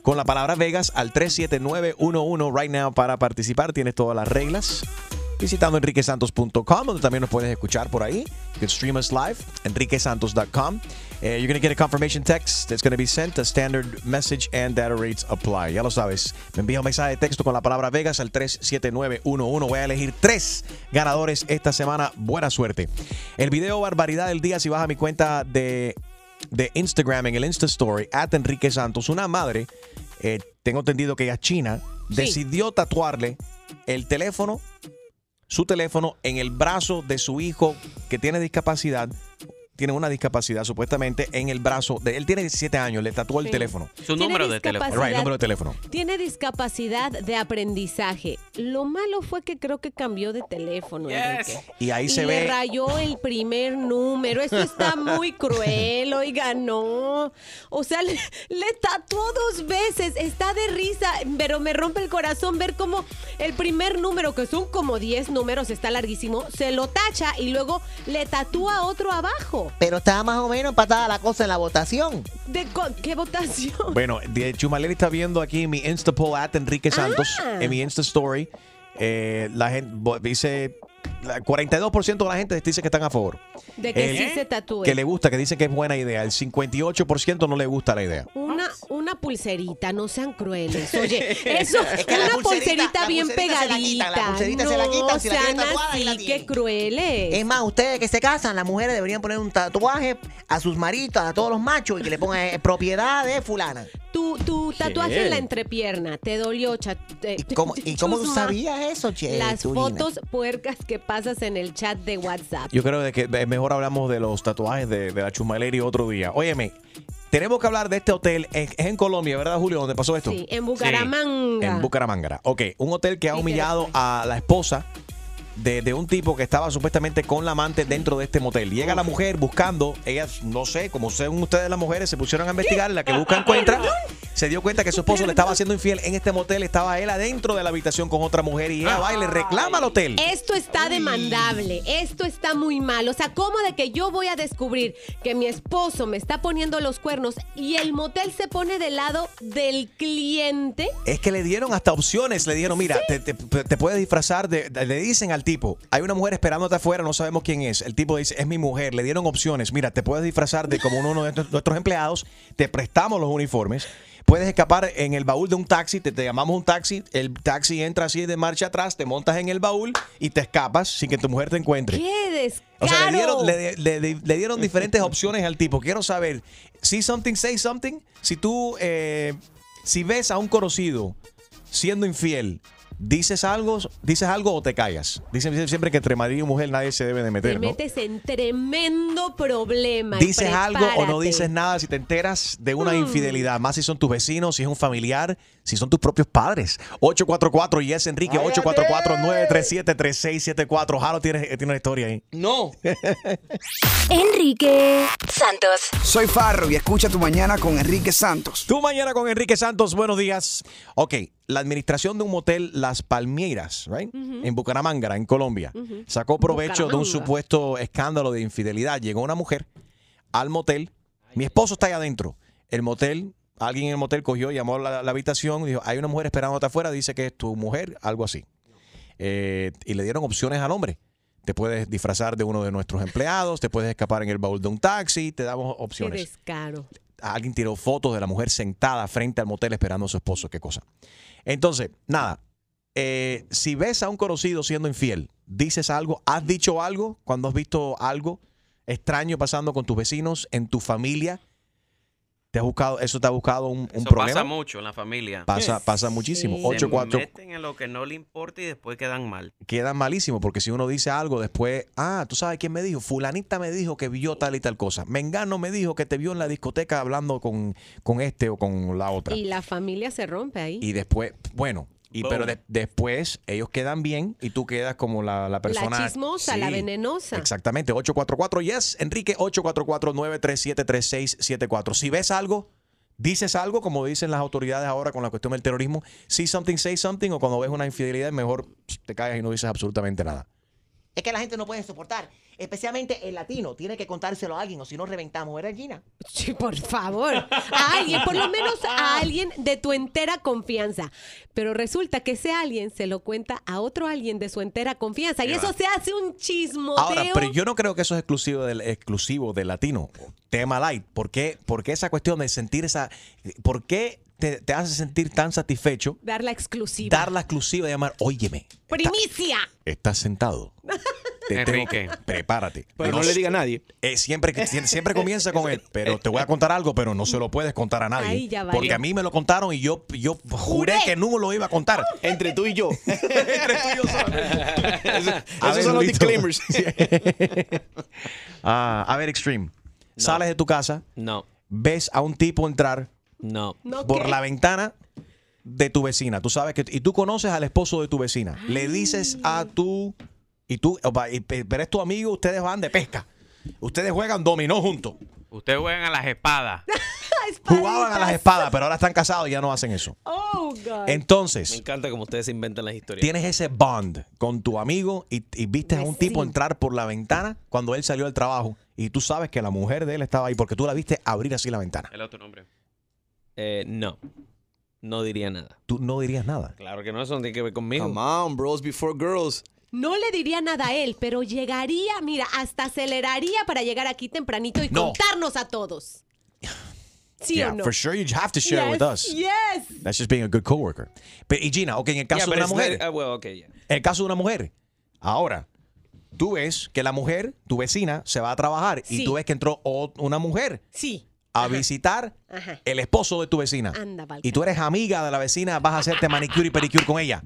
con la palabra Vegas al 37911 right now para participar. Tienes todas las reglas. Visitando enriquesantos.com, donde también nos puedes escuchar por ahí. You can stream us live, enriquesantos.com. Uh, you're going to get a confirmation text that's going to be sent. A standard message and data rates apply. Ya lo sabes. Me envía un mensaje de texto con la palabra Vegas al 37911. Voy a elegir tres ganadores esta semana. Buena suerte. El video Barbaridad del Día, si vas a mi cuenta de de Instagram en el Insta Story, at Enrique Santos, una madre, eh, tengo entendido que ella es china, decidió tatuarle el teléfono, su teléfono, en el brazo de su hijo que tiene discapacidad. Tiene una discapacidad supuestamente en el brazo de él. Tiene 17 años, le tatuó el Sí. teléfono. Su Tiene número de teléfono. discapacidad. Right, número de teléfono. Tiene discapacidad de aprendizaje. Lo malo fue que creo que cambió de teléfono, Enrique. Y ahí y se le ve. rayó el primer número. Eso está muy cruel, oiga, no. O sea, le, le tatuó dos veces. Está de risa, pero me rompe el corazón ver cómo el primer número, que son como 10 números, está larguísimo, se lo tacha y luego le tatúa otro abajo. Pero estaba más o menos empatada la cosa en la votación. ¿De qué votación? Bueno, Maleni está viendo aquí mi Insta poll at Enrique Santos, Ah. en mi Insta Story. Eh, la gente dice, 42% de la gente dice que están a favor. De que El- sí se tatúe. Que le gusta, que dice que es buena idea. El 58% no le gusta la idea. Una una, pulserita, no sean crueles. Oye, eso, Es que una pulserita- pulserita la bien pulserita se la pegadita. quitan, la pulserita se la quitan, si la sean así, qué crueles. Es más, ustedes que se casan, las mujeres deberían poner un tatuaje a sus maridos, a todos los machos, y que le pongan eh, propiedad de fulana. Tu, tu tatuaje en la entrepierna, te dolió, cha- te- ¿Y cómo, y cómo tú sabías eso, che? Las Turina? fotos puercas que pasas en el chat de WhatsApp. Yo creo de que mejor hablamos de los tatuajes de, de la Chumaleri otro día. Óyeme, tenemos que hablar de este hotel. Es, es en Colombia, ¿verdad, Julio? ¿Dónde pasó esto? Sí, en Bucaramanga. En Bucaramanga. Ok, un hotel que ha humillado a la esposa de, de un tipo que estaba supuestamente con la amante dentro de este motel. Llega la mujer buscando, ellas, no sé, como según ustedes las mujeres, se pusieron a investigar, la que busca encuentra, se dio cuenta que su esposo le estaba haciendo infiel en este motel, estaba él adentro de la habitación con otra mujer y ella va y le reclama al hotel. Esto está demandable, esto está muy mal. O sea, ¿cómo de que yo voy a descubrir que mi esposo me está poniendo los cuernos y el motel se pone del lado del cliente? Es que le dieron hasta opciones. Le dijeron, mira, te, te- te puedes disfrazar de, de- Le dicen al tipo, hay una mujer esperándote afuera, no sabemos quién es. El tipo dice, es mi mujer. Le dieron opciones. Mira, te puedes disfrazar de como uno de nuestros, empleados. Te prestamos los uniformes. Puedes escapar en el baúl de un taxi. Te, te llamamos un taxi. El taxi entra así de marcha atrás. Te montas en el baúl y te escapas sin que tu mujer te encuentre. ¡Qué descaro! O sea, le dieron, le, le- le- le dieron diferentes opciones al tipo. Quiero saber, see something, say something. Si tú, eh, si ves a un conocido siendo infiel, ¿dices algo, dices algo o te callas? Dicen siempre que entre marido y mujer nadie se debe de Te meter, ¿no? metes en tremendo problema. ¿Dices algo o no dices nada si te enteras de una Mm. infidelidad? Más si son tus vecinos, si es un familiar, si son tus propios padres. 844 y es Enrique, 844-937-3674. Jaro tiene, tiene una historia ahí. No. Enrique Santos. Soy Farro y escucha tu mañana con Enrique Santos. Tu mañana con Enrique Santos, buenos días. Ok, la administración de un motel Las Palmeiras, right? En Bucaramanga, en Colombia, sacó provecho de un supuesto escándalo de infidelidad. Llegó una mujer al motel, mi esposo está ahí adentro. El motel, alguien en el motel cogió, llamó a la, la habitación, dijo, hay una mujer esperándote afuera, dice que es tu mujer, algo así. Eh, y le dieron opciones al hombre. Te puedes disfrazar de uno de nuestros empleados, te puedes escapar en el baúl de un taxi, te damos Qué opciones descaro. alguien tiró fotos de la mujer sentada frente al motel esperando a su esposo. Qué cosa. Entonces, nada. eh, si ves a un conocido siendo infiel, dices algo, has dicho algo cuando has visto algo extraño pasando con tus vecinos, en tu familia, te has buscado, eso te ha buscado un, un Eso problema. pasa mucho en la familia. Pasa, pasa muchísimo. Se 8, 4, meten en lo que no le importa y después quedan mal. queda malísimo porque si uno dice algo después, ah, tú sabes quién me dijo, fulanita me dijo que vio tal y tal cosa, Mengano me dijo que te vio en la discoteca hablando con, con este o con la otra. Y la familia se rompe ahí. Y después, bueno, y, Boom. pero de- después ellos quedan bien y tú quedas como la, la persona. la chismosa, la venenosa. Exactamente, 844 yes, Enrique 844-937-3674. Si ves algo, dices algo, como dicen las autoridades ahora con la cuestión del terrorismo, see something, say something, o cuando ves una infidelidad, mejor te callas y no dices absolutamente nada. Es que la gente no puede soportar. Especialmente el latino. Tiene que contárselo a alguien o si no reventamos, ¿verdad, Gina? Sí, por favor. A alguien, por lo menos a alguien de tu entera confianza. Pero resulta que ese alguien se lo cuenta a otro alguien de su entera confianza. Y Qué eso se hace un chismoteo. Ahora, pero yo no creo que eso es exclusivo del exclusivo del latino. Tema light. ¿Por qué? Porque esa cuestión de sentir esa. ¿Por qué te, te hace sentir tan satisfecho Dar la exclusiva. dar la exclusiva de llamar, óyeme, Primicia. estás sentado? Te tengo- Enrique. prepárate. Pero no le diga a nadie. Eh, siempre, siempre, comienza con él, pero te voy a contar algo, pero no se lo puedes contar a nadie. Ahí ya valió. porque a mí me lo contaron y yo, yo juré que no lo iba a contar. Entre tú y yo. A Esos ver, son los disclaimers. Ah, a ver, Extreme. Sales de tu casa. No. Ves a un tipo entrar. No. Por la ventana de tu vecina. Tú sabes que. Y tú conoces al esposo de tu vecina. Le dices a tu. Y tú. Pero es tu amigo, ustedes van de pesca. Ustedes juegan dominó juntos. Ustedes juegan a las espadas. Jugaban a las espadas, pero ahora están casados y ya no hacen eso. Oh, God. Entonces. Me encanta cómo ustedes inventan las historias. Tienes ese bond con tu amigo y, y viste a un tipo entrar por la ventana cuando él salió del trabajo y tú sabes que la mujer de él estaba ahí porque tú la viste abrir así la ventana. El otro nombre. Eh, no. No diría nada. Tú no dirías nada. Claro que no, eso no tiene que ver conmigo. Come on, bros before girls. No le diría nada a él, pero llegaría, mira, hasta aceleraría para llegar aquí tempranito y No. contarnos a todos. ¿Sí yeah, o no? for sure you have to share it with us. Yes. That's just being a good coworker. Pero, y Gina, ok, en el caso Yeah, de una it's mujer. not- uh, well, okay, yeah. En el caso de una mujer. Ahora, tú ves que la mujer, tu vecina, se va a trabajar y Sí. tú ves que entró una mujer Sí. A visitar Ajá. el esposo de tu vecina. Anda, Y tú eres amiga de la vecina, vas a hacerte manicure y pedicure con ella.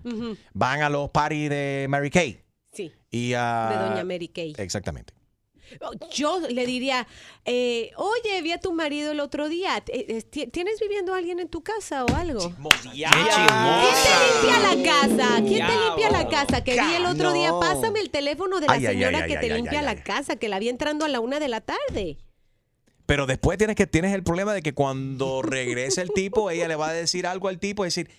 Van a los parties de Mary Kay. Sí. Y a... De Doña Mary Kay. Exactamente. Yo le diría, eh, oye, vi a tu marido el otro día. Eh, eh, ti- ¿Tienes viviendo a alguien en tu casa o algo? ¿Quién te limpia la casa? ¿Quién te limpia la casa? Que vi el otro día. Pásame el teléfono de la Ay, ay, señora ay, que te ay, limpia ay, la ay. casa, que la vi entrando a la una de la tarde. Pero después tienes que tienes el problema de que cuando regrese el tipo, ella le va a decir algo al tipo, decir,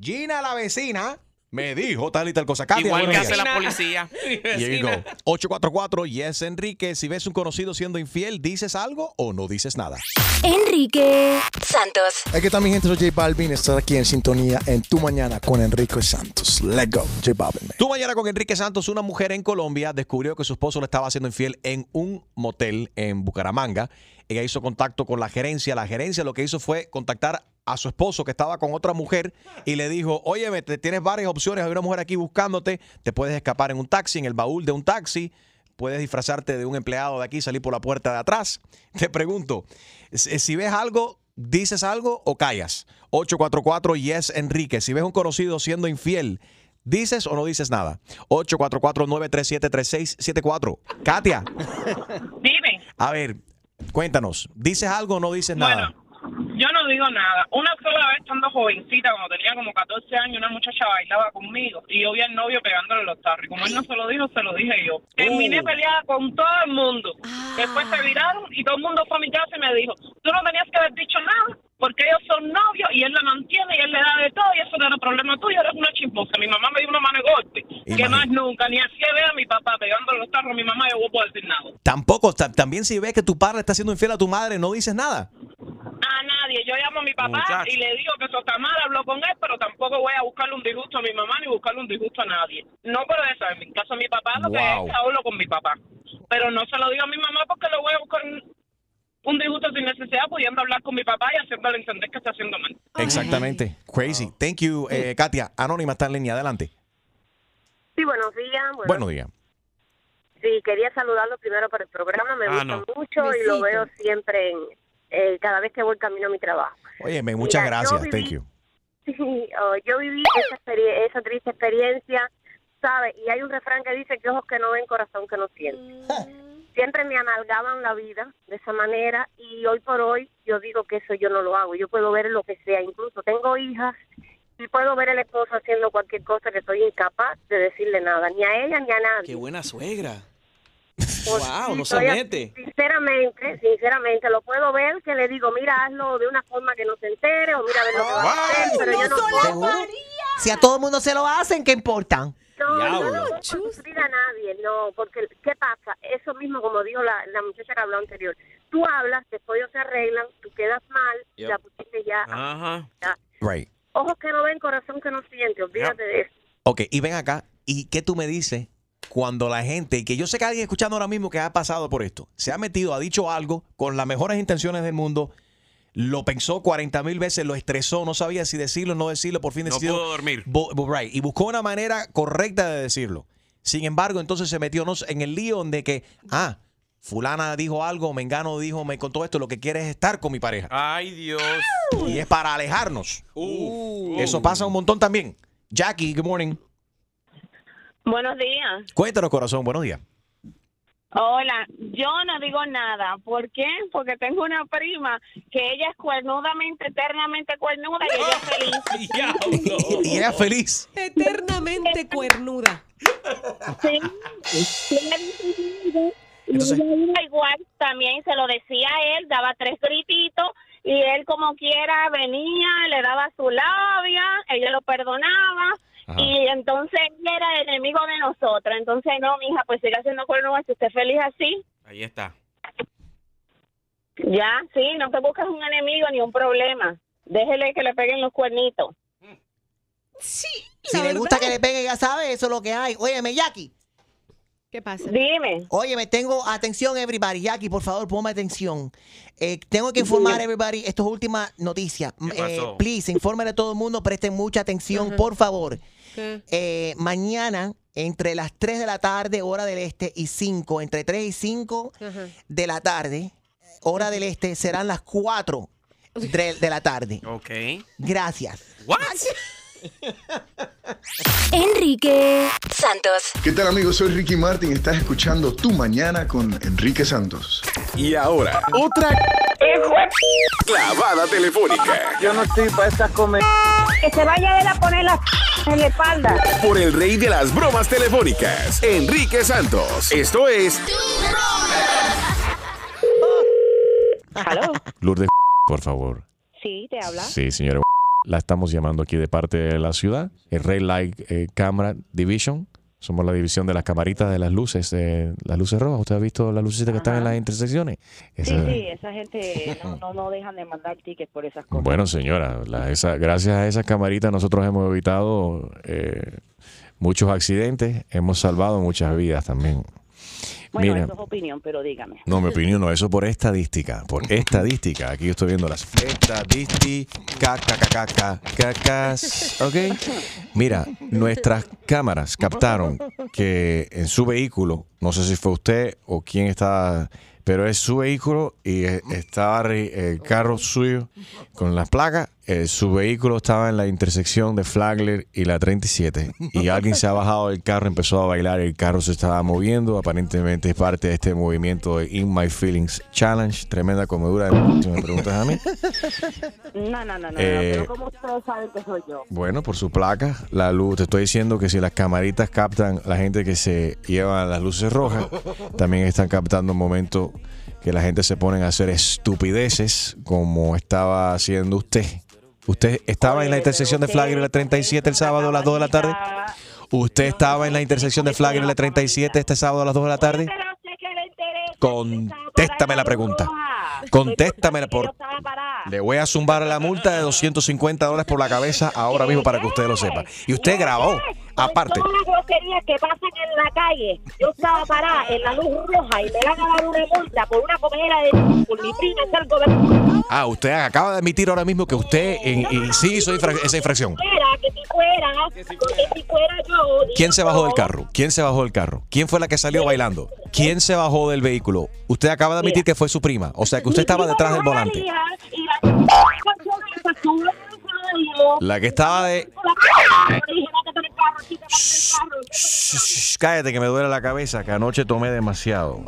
Gina, la vecina, me dijo tal y tal cosa. Katia, Igual que hace la policía. Here you go. 844 Yes Enrique. Si ves un conocido siendo infiel, ¿dices algo o no dices nada? Enrique Santos. Hay que mi gente, soy J Balvin, estar aquí en sintonía en Tu Mañana con Enrique Santos. Let's go, J Balvin. Tú mañana con Enrique Santos, una mujer en Colombia descubrió que su esposo le estaba haciendo infiel en un motel en Bucaramanga. Ella hizo contacto con la gerencia. La gerencia lo que hizo fue contactar a su esposo que estaba con otra mujer y le dijo, oye, tienes varias opciones, hay una mujer aquí buscándote, te puedes escapar en un taxi, en el baúl de un taxi, puedes disfrazarte de un empleado de aquí, salir por la puerta de atrás. Te pregunto, si si ves algo, ¿dices algo o callas? 844 Yes Enrique. Si ves un conocido siendo infiel, ¿dices o no dices nada? 844-937-3674. Katia, Dime, a ver, cuéntanos, ¿dices algo o no dices nada? Yo no digo nada. Una sola vez estando jovencita, cuando tenía como 14 años, una muchacha bailaba conmigo y yo vi al novio pegándole los tarros. Y como él no se lo dijo, se lo dije yo. Terminé peleada con todo el mundo. Después se viraron y todo el mundo fue a mi casa y me dijo, tú no tenías que haber dicho nada porque ellos son novios y él la mantiene y él le da de todo y eso no era problema tuyo, eres una chismosa. Mi mamá me dio una mano de golpe. Que más nunca, ni así ve a mi papá pegándole los tarros a mi mamá, yo no puedo decir nada. Tampoco, ta- también si ves que tu padre está siendo infiel a tu madre, no dices nada. Nadie. Yo llamo a mi papá Muchacho. y le digo que eso está mal, hablo con él, pero tampoco voy a buscarle un disgusto a mi mamá ni buscarle un disgusto a nadie. No por eso, en mi caso mi papá lo que es hablo con mi papá. Pero no se lo digo a mi mamá porque le voy a buscar un, disgusto sin necesidad, pudiendo hablar con mi papá y haciéndole entender que está haciendo mal. Exactamente. Crazy. Thank you, eh, Katia. Anónima está en línea. Adelante. Sí, buenos días. Bueno, Buenos días. Sí, quería saludarlo primero por el programa. Me Ah, gusta no. mucho y lo veo siempre en, eh, cada vez que voy camino a mi trabajo. Óyeme, muchas Mira, gracias. viví- Thank you. Sí, oh, yo viví esa, triste experiencia, ¿sabe? Y hay un refrán que dice que ojos que no ven, corazón que no siente. Siempre me amalgaban la vida de esa manera y hoy por hoy yo digo que eso yo no lo hago. Yo puedo ver lo que sea, incluso tengo hijas y puedo ver el esposo haciendo cualquier cosa que soy incapaz de decirle nada, ni a ella ni a nadie. Qué buena suegra. Pues, wow, no se mete. Sinceramente, sinceramente, lo puedo ver que le digo, mira, hazlo de una forma que no se entere o mira, a ver lo que va a hacer, pero yo no puedo. Si a todo el mundo se lo hacen, ¿qué importa? No, no puedo sufrir a nadie, no, porque ¿qué pasa? Eso mismo como dijo la, la muchacha que habló anterior. Tú hablas, después ellos se arreglan, tú quedas mal, Yep. la pusiste ya. Ajá. ya. Right. Ojos que no ven, corazón que no siente, olvídate de eso. Ok, y ven acá. ¿Y qué tú me dices cuando la gente, y que yo sé que alguien escuchando ahora mismo que ha pasado por esto, se ha metido, ha dicho algo con las mejores intenciones del mundo, lo pensó 40 mil veces, lo estresó, no sabía si decirlo o no decirlo, por fin No decidió. pudo dormir. Right, y buscó una manera correcta de decirlo. Sin embargo, entonces se metió no en el lío de que, ah, fulana dijo algo, Mengano dijo, me contó esto, lo que quiere es estar con mi pareja. Ay, Dios. Y es para alejarnos. Eso pasa un montón también. Jackie, good morning. Buenos días. Cuéntanos, corazón, buenos días. Hola, yo no digo nada. ¿Por qué? Porque tengo una prima que ella es cuernudamente, eternamente cuernuda y ella es feliz. Y ella es feliz. Eternamente cuernuda. Sí. Y ella igual también se lo decía a él, daba tres grititos y él como quiera venía, le daba su labia, ella lo perdonaba Ajá. y entonces él era el enemigo de nosotros. Entonces, no, mija, pues siga haciendo cuernos, si usted es feliz así, Ahí está. ya, sí, no te busques un enemigo ni un problema. Déjele que le peguen los cuernitos. Sí. Si le gusta que le peguen, ya sabe, eso es lo que hay. Óyeme, Jackie. ¿Qué pasa? Dime. Oye, me tengo atención, everybody. Jackie, por favor, ponme atención. Eh, tengo que informar, everybody, esto es última noticia. ¿Qué pasó? Eh, please, infórmale a todo el mundo, presten mucha atención, por favor. ¿Qué? Eh, mañana, entre las 3 de la tarde, hora del este, y 5, entre 3 y 5 Ajá. de la tarde, hora del este, serán las 4 de, de la tarde. Ok. Gracias. What? Enrique Santos. ¿Qué tal amigos? Soy Ricky Martin. Estás escuchando Tu Mañana con Enrique Santos. Y ahora, otra clavada telefónica Yo no estoy para estas comer. Que se vaya él a poner la en la espalda. por el rey de las bromas telefónicas, Enrique Santos. Esto es ¿Aló? Lourdes, por favor. Sí, te habla. Sí, señora. La estamos llamando aquí de parte de la ciudad, el Ray Light eh, Camera Division. Somos la división de las camaritas de las luces, eh, las luces rojas. ¿Usted ha visto las luces que están en las intersecciones? Sí, sí, esa gente no, no, no dejan de mandar tickets por esas cosas. Bueno, señora, la- esa- gracias a esas camaritas nosotros hemos evitado eh, muchos accidentes, hemos salvado muchas vidas también. Bueno, Mira, eso es opinión, pero dígame. no, mi opinión no, eso por estadística, por estadística. Aquí yo estoy viendo las estadísticas, cacas, ¿ok? Mira, nuestras cámaras captaron que en su vehículo, no sé si fue usted o quién estaba, pero es su vehículo y eh, estaba el carro suyo con las placas. Eh, su vehículo estaba en la intersección de Flagler y la 37 y alguien se ha bajado del carro, empezó a bailar, el carro se estaba moviendo, aparentemente es parte de este movimiento de In My Feelings Challenge, tremenda comedura de si me preguntas a mí. No, no, no, no, Eh, pero ¿cómo ustedes saben que soy yo? Bueno, por su placa, la luz. Te estoy diciendo que si las camaritas captan la gente que se lleva las luces rojas, también están captando momentos que la gente se pone a hacer estupideces como estaba haciendo usted. ¿Usted estaba en la intersección de Flagler y la 37 el sábado a las 2 de la tarde? ¿Usted estaba en la intersección de Flagler y la 37 este sábado a las 2 de la tarde? Contéstame la pregunta. Contéstame por... Le voy a zumbar la multa de 250 dólares por la cabeza ahora mismo para que usted lo sepa. Y usted grabó, aparte. Groserías que pasan en la calle, yo estaba parada en la luz roja y me van a dar una multa por una comedera de por mi prima ser gobernadora. Ah, usted acaba de admitir ahora mismo que usted en- y sí hizo infra- esa infracción. Que si fuera, que si fuera yo. ¿Quién se bajó del carro? ¿Quién se bajó del carro? ¿Quién fue la que salió bailando? ¿Quién se bajó del vehículo? Usted acaba de admitir que fue su prima. O sea que usted estaba detrás del volante. Y la La que estaba de... Cállate que me duele la cabeza, que anoche tomé demasiado.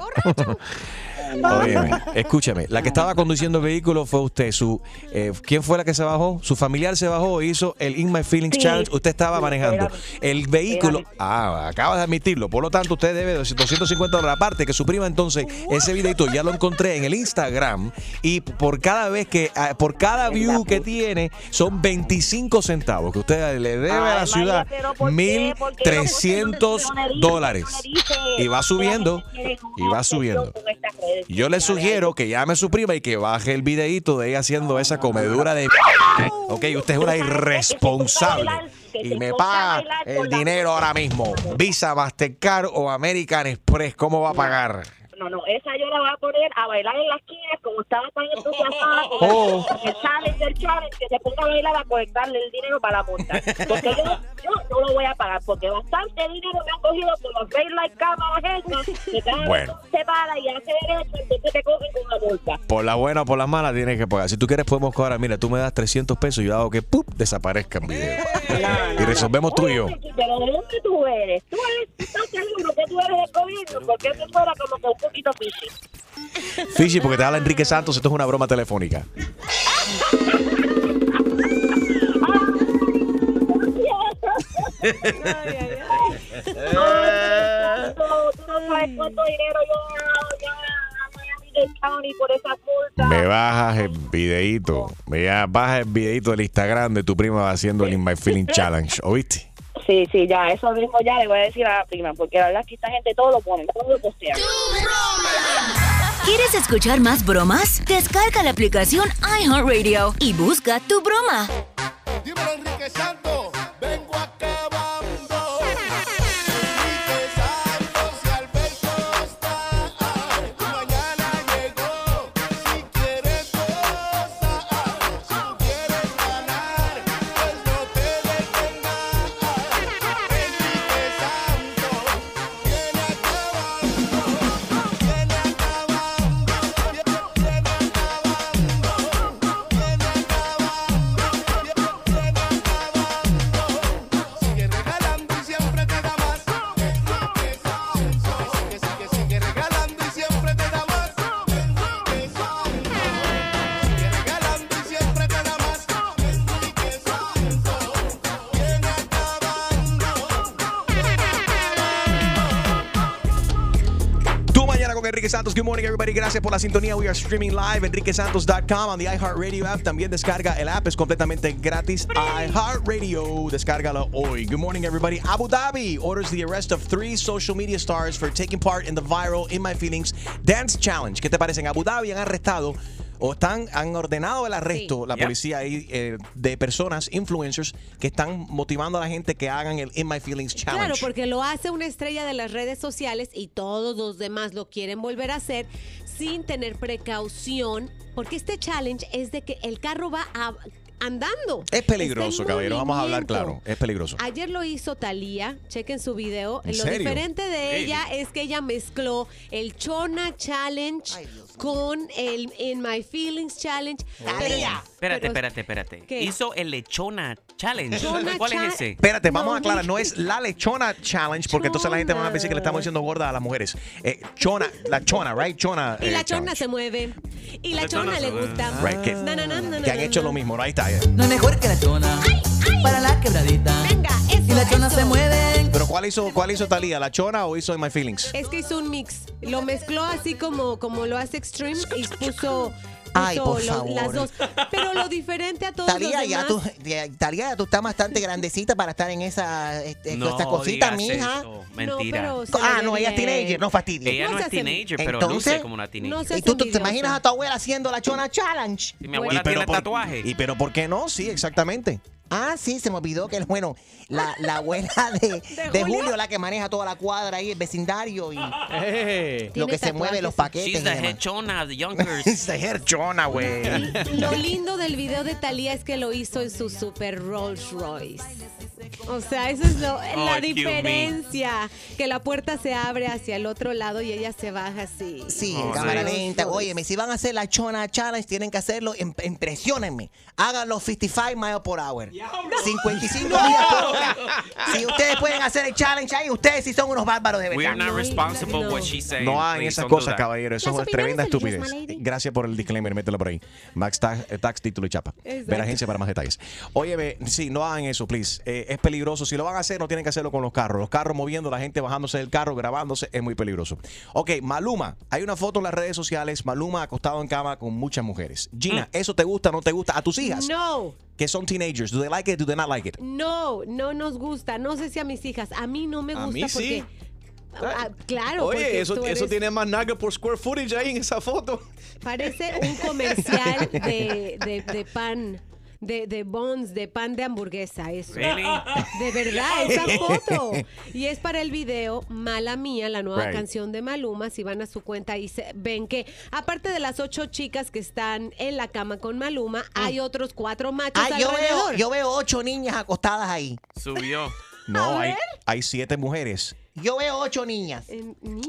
Óyeme, escúchame, la que estaba conduciendo el vehículo fue usted. Su, eh, ¿Quién fue la que se bajó? Su familiar se bajó, hizo el In My Feelings Sí. Challenge. Usted estaba manejando. El vehículo. Ah, acaba de admitirlo. Por lo tanto, usted debe 250 dólares. Aparte, que su prima, entonces, ese videito ya lo encontré en el Instagram. Y por cada vez que, ah, por cada view que tiene, son 25 centavos que usted le debe a la ciudad. María, pero ¿por qué? ¿Por qué no 1.300 dólares. Y va subiendo. Y va subiendo. Y Yo le sugiero que llame a su prima y que baje el videíto de ella haciendo esa comedura de... Ok, usted es una irresponsable. Y me paga el dinero ahora mismo. Visa, Mastercard o American Express. ¿Cómo va a pagar? No, no, esa yo la voy a poner a bailar en la esquina como estaba tan entusiasmada con Oh. el, el challenge del challenge que se ponga a bailar a conectarle el dinero para la multa. Porque yo, yo no lo voy a pagar porque bastante dinero me han cogido por los red light cámaras que cada Bueno. se para y hace derecho entonces te cogen con la multa. Por la buena o por la mala tienes que pagar. Si tú quieres podemos cobrar. Mira, tú me das 300 pesos y yo hago que ¡pup! desaparezca el video. Y resolvemos tú y yo. Pero ¿de dónde tú eres? Tú eres, tú estás seguro que tú eres del gobierno porque eso fuera como que poquito fishy. Fishy, porque te habla Enrique Santos. Esto es una broma telefónica. Tú no sabes cuánto dinero yo yo a Miami-Dade County por esas multas. Me bajas el videito. Me bajas el videito del Instagram de tu prima haciendo el In My Feeling Challenge. ¿Oíste? Sí, sí, ya, eso mismo ya le voy a decir a la prima, porque la verdad es que esta gente todo lo pone, todo lo postea. ¿Quieres escuchar más bromas? Descarga la aplicación iHeartRadio y busca tu broma. Dímelo, Enrique Santos. Santos. Good morning, everybody. Gracias por la sintonía. We are streaming live. EnriqueSantos.com on the iHeartRadio app. También descarga el app. Es completamente gratis. iHeartRadio. Descárgalo hoy. Good morning, everybody. Abu Dhabi orders the arrest of three social media stars for taking part in the viral In My Feelings Dance Challenge. ¿Qué te parece? En Abu Dhabi han arrestado o están, han ordenado el arresto, la Yep. policía ahí, eh, de personas, influencers, que están motivando a la gente que hagan el In My Feelings Challenge. Claro, porque lo hace una estrella de las redes sociales y todos los demás lo quieren volver a hacer sin tener precaución, porque este challenge es de que el carro va a- andando. Es peligroso, caballero. Vamos a hablar claro. Es peligroso. Ayer lo hizo Thalía, chequen su video. ¿En lo serio? diferente de ella es que ella mezcló el Chona Challenge con el In My Feelings Challenge. Pero- Espérate, pero- espérate, espérate. ¿Qué? Hizo el lechona challenge. Lechona ¿Cuál cha- es ese? Espérate, vamos No, a aclarar, no es la lechona challenge, porque entonces la gente va a decir que le estamos diciendo gorda a las mujeres. Eh, chona, la chona, right? Chona. Y eh, la chona challenge. se mueve. Y la La chona chona le gusta. Right, que- Na, na, na, Que han hecho lo mismo, ahí está. eh. No es mejor que la chona. Para la quebradita. Venga, eso, Y la chona eso. se mueve. Pero ¿cuál hizo, cuál hizo Talía? ¿La chona o hizo In My Feelings? Es que hizo un mix. Lo mezcló así como, como lo hace Extreme y puso, Ay, por lo- favor. las dos. Pero lo diferente a todos Talía, los ya demás... tú, ya- Talía, ya tú estás bastante grandecita para estar en esa, este, No estas cositas, mija. eso, mentira. No, pero se Ah, no, ella es teenager, no fastidia. Ella no, es teenager, pero luce como una teenager. ¿Y tú, tú te imaginas a tu abuela haciendo la chona challenge? Y mi abuela tiene por- tatuaje. ¿Y pero por qué no? Sí, exactamente. Ah, sí, se me olvidó que, bueno, la, la abuela de, de Julio? la que maneja toda la cuadra ahí, el vecindario y lo que se mueve, los paquetes. She's y the demás. the youngers. Es the head chona, güey. Lo lindo del video de Thalía es que lo hizo en su super Rolls Royce. O sea, eso es lo- la diferencia. Que la puerta se abre hacia el otro lado y ella se baja así. Sí, Oh, en cámara lenta. Óyeme, si van a hacer la Chona Challenge, tienen que hacerlo. im- Impresionenme. Háganlo 55 miles por hour. 55 millas por hora. Si ustedes pueden hacer el challenge ahí, ustedes sí son unos bárbaros de We verdad. are not responsible what she said. No hagan Please esas cosas, caballero. Eso es una tremenda estupidez. Gracias por el disclaimer, mételo por ahí. Max Tax, tax título y chapa. Ver agencia para más detalles. Óyeme, sí, no hagan eso, please. Eh, es peligroso. Si lo van a hacer, no tienen que hacerlo con los carros. Los carros moviendo, la gente bajándose del carro, grabándose, es muy peligroso. Ok, Maluma. Hay una foto en las redes sociales. Maluma acostado en cama con muchas mujeres. Gina, ¿eso te gusta o no te gusta? ¿A tus hijas? No. Que son teenagers. ¿Do they like it? ¿Do they not like it? No, no nos gusta. No sé si a mis hijas. A mí no me A gusta mí sí. porque. Ah, claro, Oye, eso, eso tiene más nalga por square footage ahí en esa foto. Parece un comercial de, de, de pan. De, de buns, de pan de hamburguesa, eso. Really? De verdad, esa foto. Y es para el video Mala Mía, la nueva Right. canción de Maluma. Si van a su cuenta y se, ven que, aparte de las ocho chicas que están en la cama con Maluma, hay otros cuatro machos Ah, yo veo, alrededor. yo veo ocho niñas acostadas ahí. Subió. No, hay, hay siete mujeres. Yo veo ocho niñas.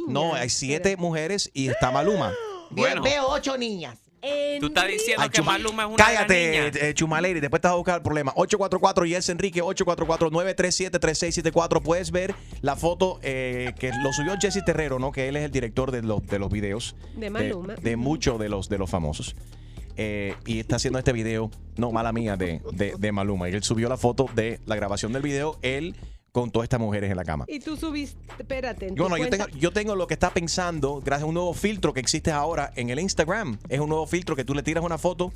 No, hay siete mujeres y está Maluma. Bien, Veo ocho niñas. Tú estás diciendo Ay, que Chuma- Maluma es una Cállate, gran niña. eh, Chumaleri, después te vas a buscar el problema. 844 Yes Enrique, 844-937-3674. Puedes ver la foto eh, que lo subió Jesse Terrero, ¿no? Que él es el director de los, de los videos. De Maluma. De, muchos de los, de los famosos. Eh, y está haciendo este video, no, mala mía, de, de, de Maluma. Y él subió la foto de la grabación del video, él con todas estas mujeres en la cama. Y tú subiste, espérate. Bueno, yo cuenta- tengo, yo tengo lo que está pensando, gracias a un nuevo filtro que existe ahora en el Instagram. Es un nuevo filtro que tú le tiras una foto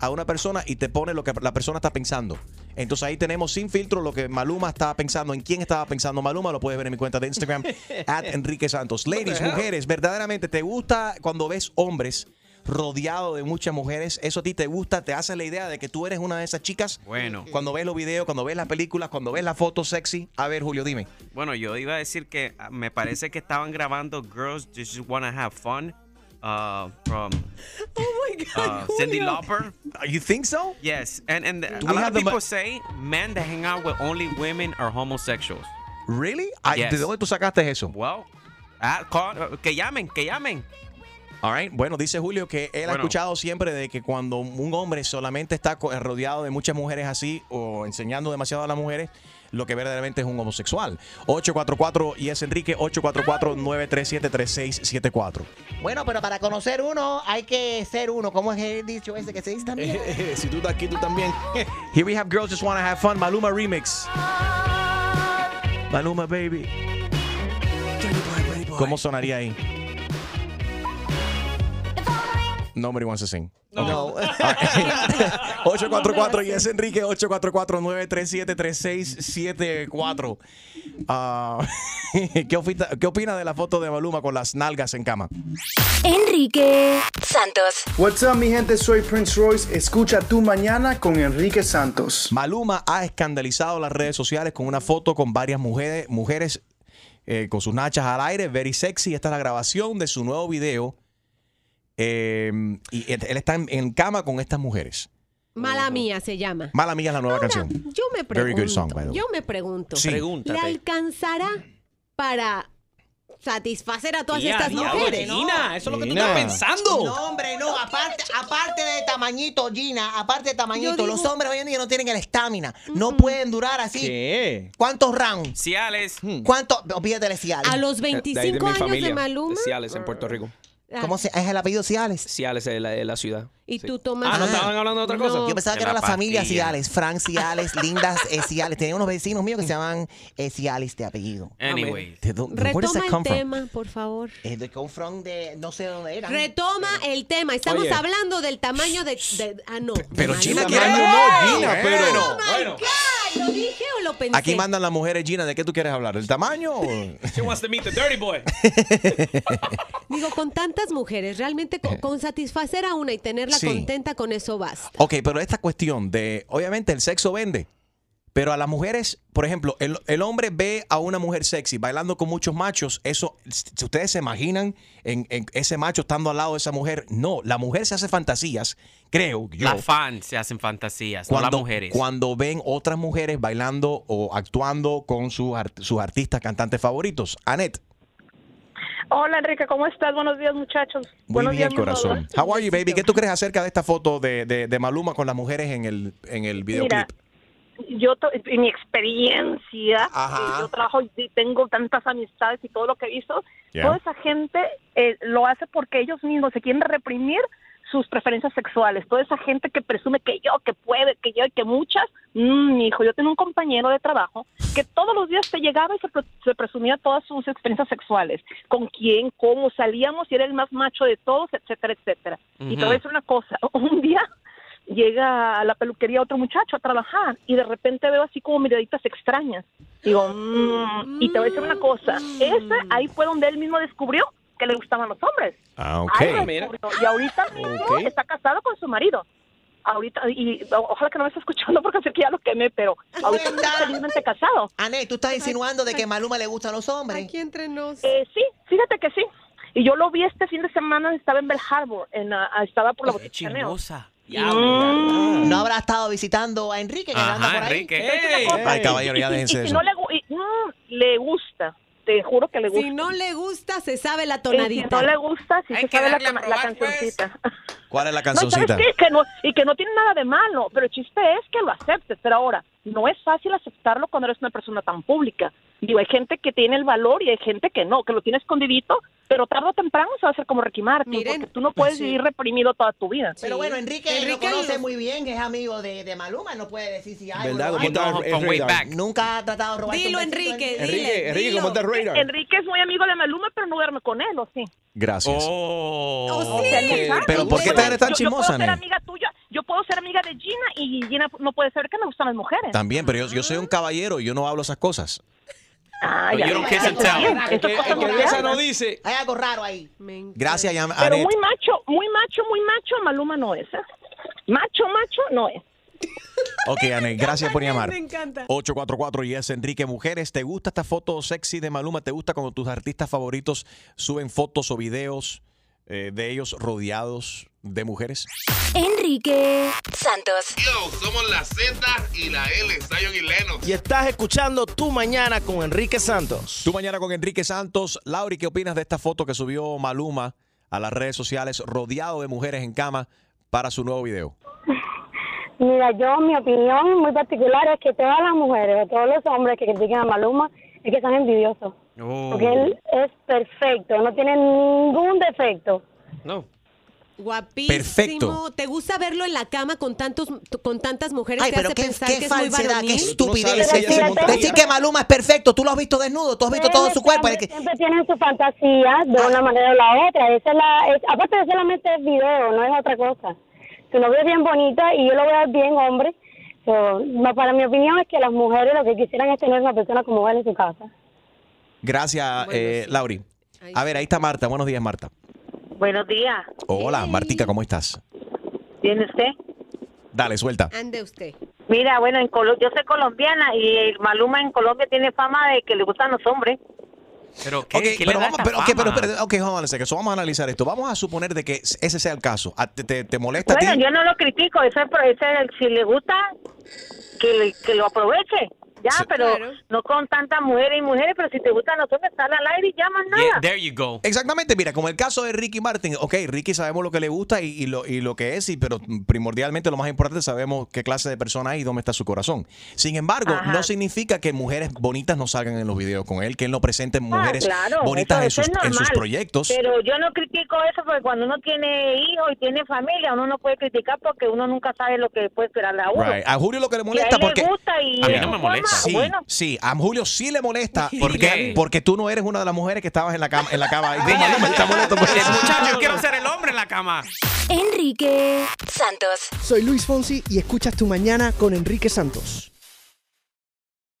a una persona y te pone lo que la persona está pensando. Entonces ahí tenemos sin filtro lo que Maluma estaba pensando, en quién estaba pensando Maluma, lo puedes ver en mi cuenta de Instagram, at Enrique Santos. Ladies, mujeres, verdaderamente, ¿te gusta cuando ves hombres rodeado de muchas mujeres? ¿Eso a ti te gusta? ¿Te hace la idea de que tú eres una de esas chicas? Bueno. Cuando ves los videos, cuando ves las películas, cuando ves las fotos sexy. A ver, Julio, dime. Bueno, yo iba a decir que ah, me parece que estaban grabando Girls Just Wanna Have Fun uh, from uh, Cindy Lauper. You think so? Yes, and and Do a we lot have of the people say men that hang out with only women are homosexuals. Really? Yes. ¿De dónde tú sacaste eso? Well, ah, call- que llamen, que llamen. All right. Bueno, dice Julio que él ha escuchado siempre de que cuando un hombre solamente está co- rodeado de muchas mujeres así o enseñando demasiado a las mujeres, lo que verdaderamente es un homosexual. 844 y es Enrique 844-937-3674. Bueno, pero para conocer uno hay que ser uno. ¿Cómo es el dicho ese que se dice también? si tú estás aquí, tú también. Here we have Girls Just Wanna Have Fun, Maluma Remix. Maluma Baby. ¿Cómo sonaría ahí? Nobody wants to sing. No. 844 y es Enrique 844-937-3674. Ah, ¿qué, opina, ¿Qué opina de la foto de Maluma con las nalgas en cama? Enrique Santos. What's up, mi gente? Soy Prince Royce. Escucha tu mañana con Enrique Santos. Maluma ha escandalizado las redes sociales con una foto con varias mujeres, mujeres eh, con sus nachas al aire, very sexy. Esta es la grabación de su nuevo video. Eh, y él está en, en cama con estas mujeres. Mala mía se llama. Mala mía es la nueva canción. Yo me Very pregunto. good song, by the way. yo me pregunto. Sí. ¿Le alcanzará para satisfacer a todas Ya, estas diablo, mujeres? Gina, eso es lo que tú Gina. estás pensando. No, hombre, no. Aparte, aparte de tamañito, Gina, aparte de tamañito, Yo los digo- hombres hoy en día no tienen el estamina. No pueden durar así. ¿Qué? ¿Cuántos rounds? Ciales. ¿Cuántos? Olvídate de Ciales. A los De ahí 25 mi años familia, de Maluma. Ciales, en Puerto Rico. Ah, ¿Cómo se, es el apellido Ciales? Ciales es la, es la ciudad. Y tú tomas. Ah, ¿no estaban hablando de otra cosa? No. Yo pensaba De que era la la familia pastilla. Ciales, Frank Ciales, Linda eh, Ciales. Tenía unos vecinos míos que se llaman eh, Ciales de apellido. Anyway. ¿De dó- where does Retoma that el come from? tema, por favor. Eh, de come from de no sé dónde eran. Retoma el tema. Estamos Oye. hablando del tamaño de. de- ah, no. Pero de Gina Maluma. quiere- Tamaño no, Gina, Bueno. ¿Lo dije o lo pensé? Aquí mandan las mujeres, Gina. ¿De qué tú quieres hablar? ¿El tamaño? o- She wants to meet the dirty boy. Digo, con tantas mujeres, realmente con, con satisfacer a una y tenerla. Sí. contenta, con eso basta. Ok, pero esta cuestión de, obviamente el sexo vende, pero a las mujeres, por ejemplo, el, el hombre ve a una mujer sexy bailando con muchos machos, eso, si ustedes se imaginan en, en ese macho estando al lado de esa mujer, no, la mujer se hace fantasías, creo yo. Las fans se hacen fantasías, no Cuando, las mujeres. cuando ven otras mujeres bailando o actuando con sus, art- sus artistas cantantes favoritos. Anet, Hola Enrique, ¿cómo estás? Buenos días muchachos. muy Buenos bien, días, corazón. How are you, baby? ¿Qué tú crees acerca de esta foto de, de- de Maluma con las mujeres en el, en el videoclip? Mira, yo, en mi experiencia, Ajá. yo trabajo y tengo tantas amistades y todo lo que he visto, toda esa gente eh, lo hace porque ellos mismos se quieren reprimir sus preferencias sexuales. Toda esa gente que presume que yo, que puede, que yo y que muchas. Mm, mi hijo, yo tengo un compañero de trabajo que todos los días te llegaba y se, pre- se presumía todas sus experiencias sexuales. Con quién, cómo salíamos, y era el más macho de todos, etcétera, etcétera. Y te voy a decir una cosa, un día llega a la peluquería otro muchacho a trabajar y de repente veo así como miraditas extrañas. Digo, mm, y te voy a decir una cosa, ese ahí fue donde él mismo descubrió que le gustaban los hombres. Ah, ok. Ahí descubrió. Y ahorita mismo Ok. está casado con su marido. Ahorita, y ojalá que no me esté escuchando porque sé que ya lo quemé, pero ahorita está felizmente casado. Ané, ¿tú estás insinuando de que Maluma le gustan los hombres? Aquí entre nos. Eh, sí, fíjate que sí. Y yo lo vi este fin de semana, estaba en Bell Harbor, en, ah, estaba por la Qué botica chismosa. Mm. ¿No habrá estado visitando a Enrique que anda Ajá, por ahí? Enrique. Hey, Ay, caballero, ya Y- y- déjense y de si eso. no le, y- mm, le gusta, te juro que le gusta. Si no le gusta, se sabe la Y si tonadita. no le gusta, sí Hay se sabe la, a la probar, pues. cancioncita. ¿Cuál es la No, ¿y cancioncita? ¿sabes qué? Que no, y que no tiene nada de malo, pero el chiste es que lo aceptes. Pero ahora, no es fácil aceptarlo cuando eres una persona tan pública. Digo, hay gente que tiene el valor y hay gente que no, que lo tiene escondidito, pero tarde o temprano se va a hacer como Ricky Martin, Miren, porque tú no puedes sí. vivir reprimido toda tu vida. Pero bueno, Enrique, Enrique lo conoce lo- muy bien, que es amigo de, de Maluma, no puede decir si hay ¿Verdad? no ¿Cómo hay. está No, back. Nunca ha tratado de robar Dilo, Enrique, dile. Enrique, Enrique, dilo. ¿cómo está el radar? Enrique es muy amigo de Maluma, pero no duerme con él, ¿o sí? Gracias. Oh. Oh, sí. No pero ¿por qué te eres tan yo- chismosa, Yo puedo ser amiga tuya, yo puedo ser amiga de Gina y Gina no puede saber que me gustan las mujeres. También, pero yo, yo soy un caballero y yo no hablo esas cosas. Ah, But ya, you don't ya, kiss and está tell. bien. El Esas que, cosas el que no se besa hablan. no dice. Hay algo raro ahí. Gracias, Yam- Pero Anet. muy macho, muy macho, muy macho, Maluma no es. ¿eh? Macho, macho no es. Ok, Anet, gracias por llamar. Me encanta. 844 y es Enrique Mujeres. ¿Te gusta esta foto sexy de Maluma? ¿Te gusta cuando tus artistas favoritos suben fotos o videos eh, de ellos rodeados de mujeres? Enrique Santos. Yo, somos la Z y la L, Zion y Lennox. Y estás escuchando Tu Mañana con Enrique Santos. Tú mañana con Enrique Santos. Lauri, ¿qué opinas de esta foto que subió Maluma a las redes sociales rodeado de mujeres en cama para su nuevo video? Mira, yo, mi opinión muy particular es que todas las mujeres o todos los hombres que critiquen a Maluma es que son envidiosos. Oh. Porque él es perfecto, no tiene ningún defecto. No. Guapísimo. Perfecto. ¿Te gusta verlo en la cama con tantos con tantas mujeres? Ay, ¿Te pero hace qué, pensar qué que es muy falsedad, qué estupidez. Decir que Maluma es perfecto, tú lo has visto desnudo, tú has visto todo su cuerpo. es que- Siempre tienen su fantasía de una manera o la otra. Esa es la, es- aparte de solamente el video, no es otra cosa. Tu novio es bien bonita y yo lo veo bien hombre. So, no, para mi opinión es que las mujeres lo que quisieran es tener una persona como él en su casa. Gracias, eh, Lauri. A ver, ahí está Marta. Buenos días, Marta. Buenos días. Hola, Martica, ¿cómo estás? ¿Tiene usted? Dale, suelta. Ande usted. Mira, bueno, en Colo- yo soy colombiana y el Maluma en Colombia tiene fama de que le gustan los hombres. Pero, Ok, pero vamos, pero, ok, pero, espérate, ok, vamos a eso, vamos a analizar esto. Vamos a suponer de que ese sea el caso. ¿A- ¿Te, te- te molesta a Bueno, ti? yo no lo critico, ese, ese, si le gusta, que, le- que lo aproveche. Ya, pero no con tantas mujeres y mujeres, pero si te gustan los hombres, sal al aire y llamas nada. There you go. Exactamente, mira, como el caso de Ricky Martin, ok, Ricky sabemos lo que le gusta y, y lo, y lo que es, y, pero primordialmente lo más importante sabemos qué clase de persona es y dónde está su corazón. Sin embargo, Ajá. no significa que mujeres bonitas no salgan en los videos con él, que él no presente Ah, mujeres claro, bonitas eso- en, sus, en proyectos. Pero yo no critico eso porque cuando uno tiene hijos y tiene familia, uno no puede criticar porque uno nunca sabe lo que puede esperarle a uno. Right. A Julio lo que le molesta le porque... gusta y A mí no me forma, molesta. Sí, bueno. sí, a Julio sí le molesta. ¿Por porque, qué? Porque tú no eres una de las mujeres que estabas en la cama. En la cama eso. Muchachos, yo quiero ser el hombre en la cama. Enrique Santos. Soy Luis Fonsi y escuchas Tu Mañana con Enrique Santos.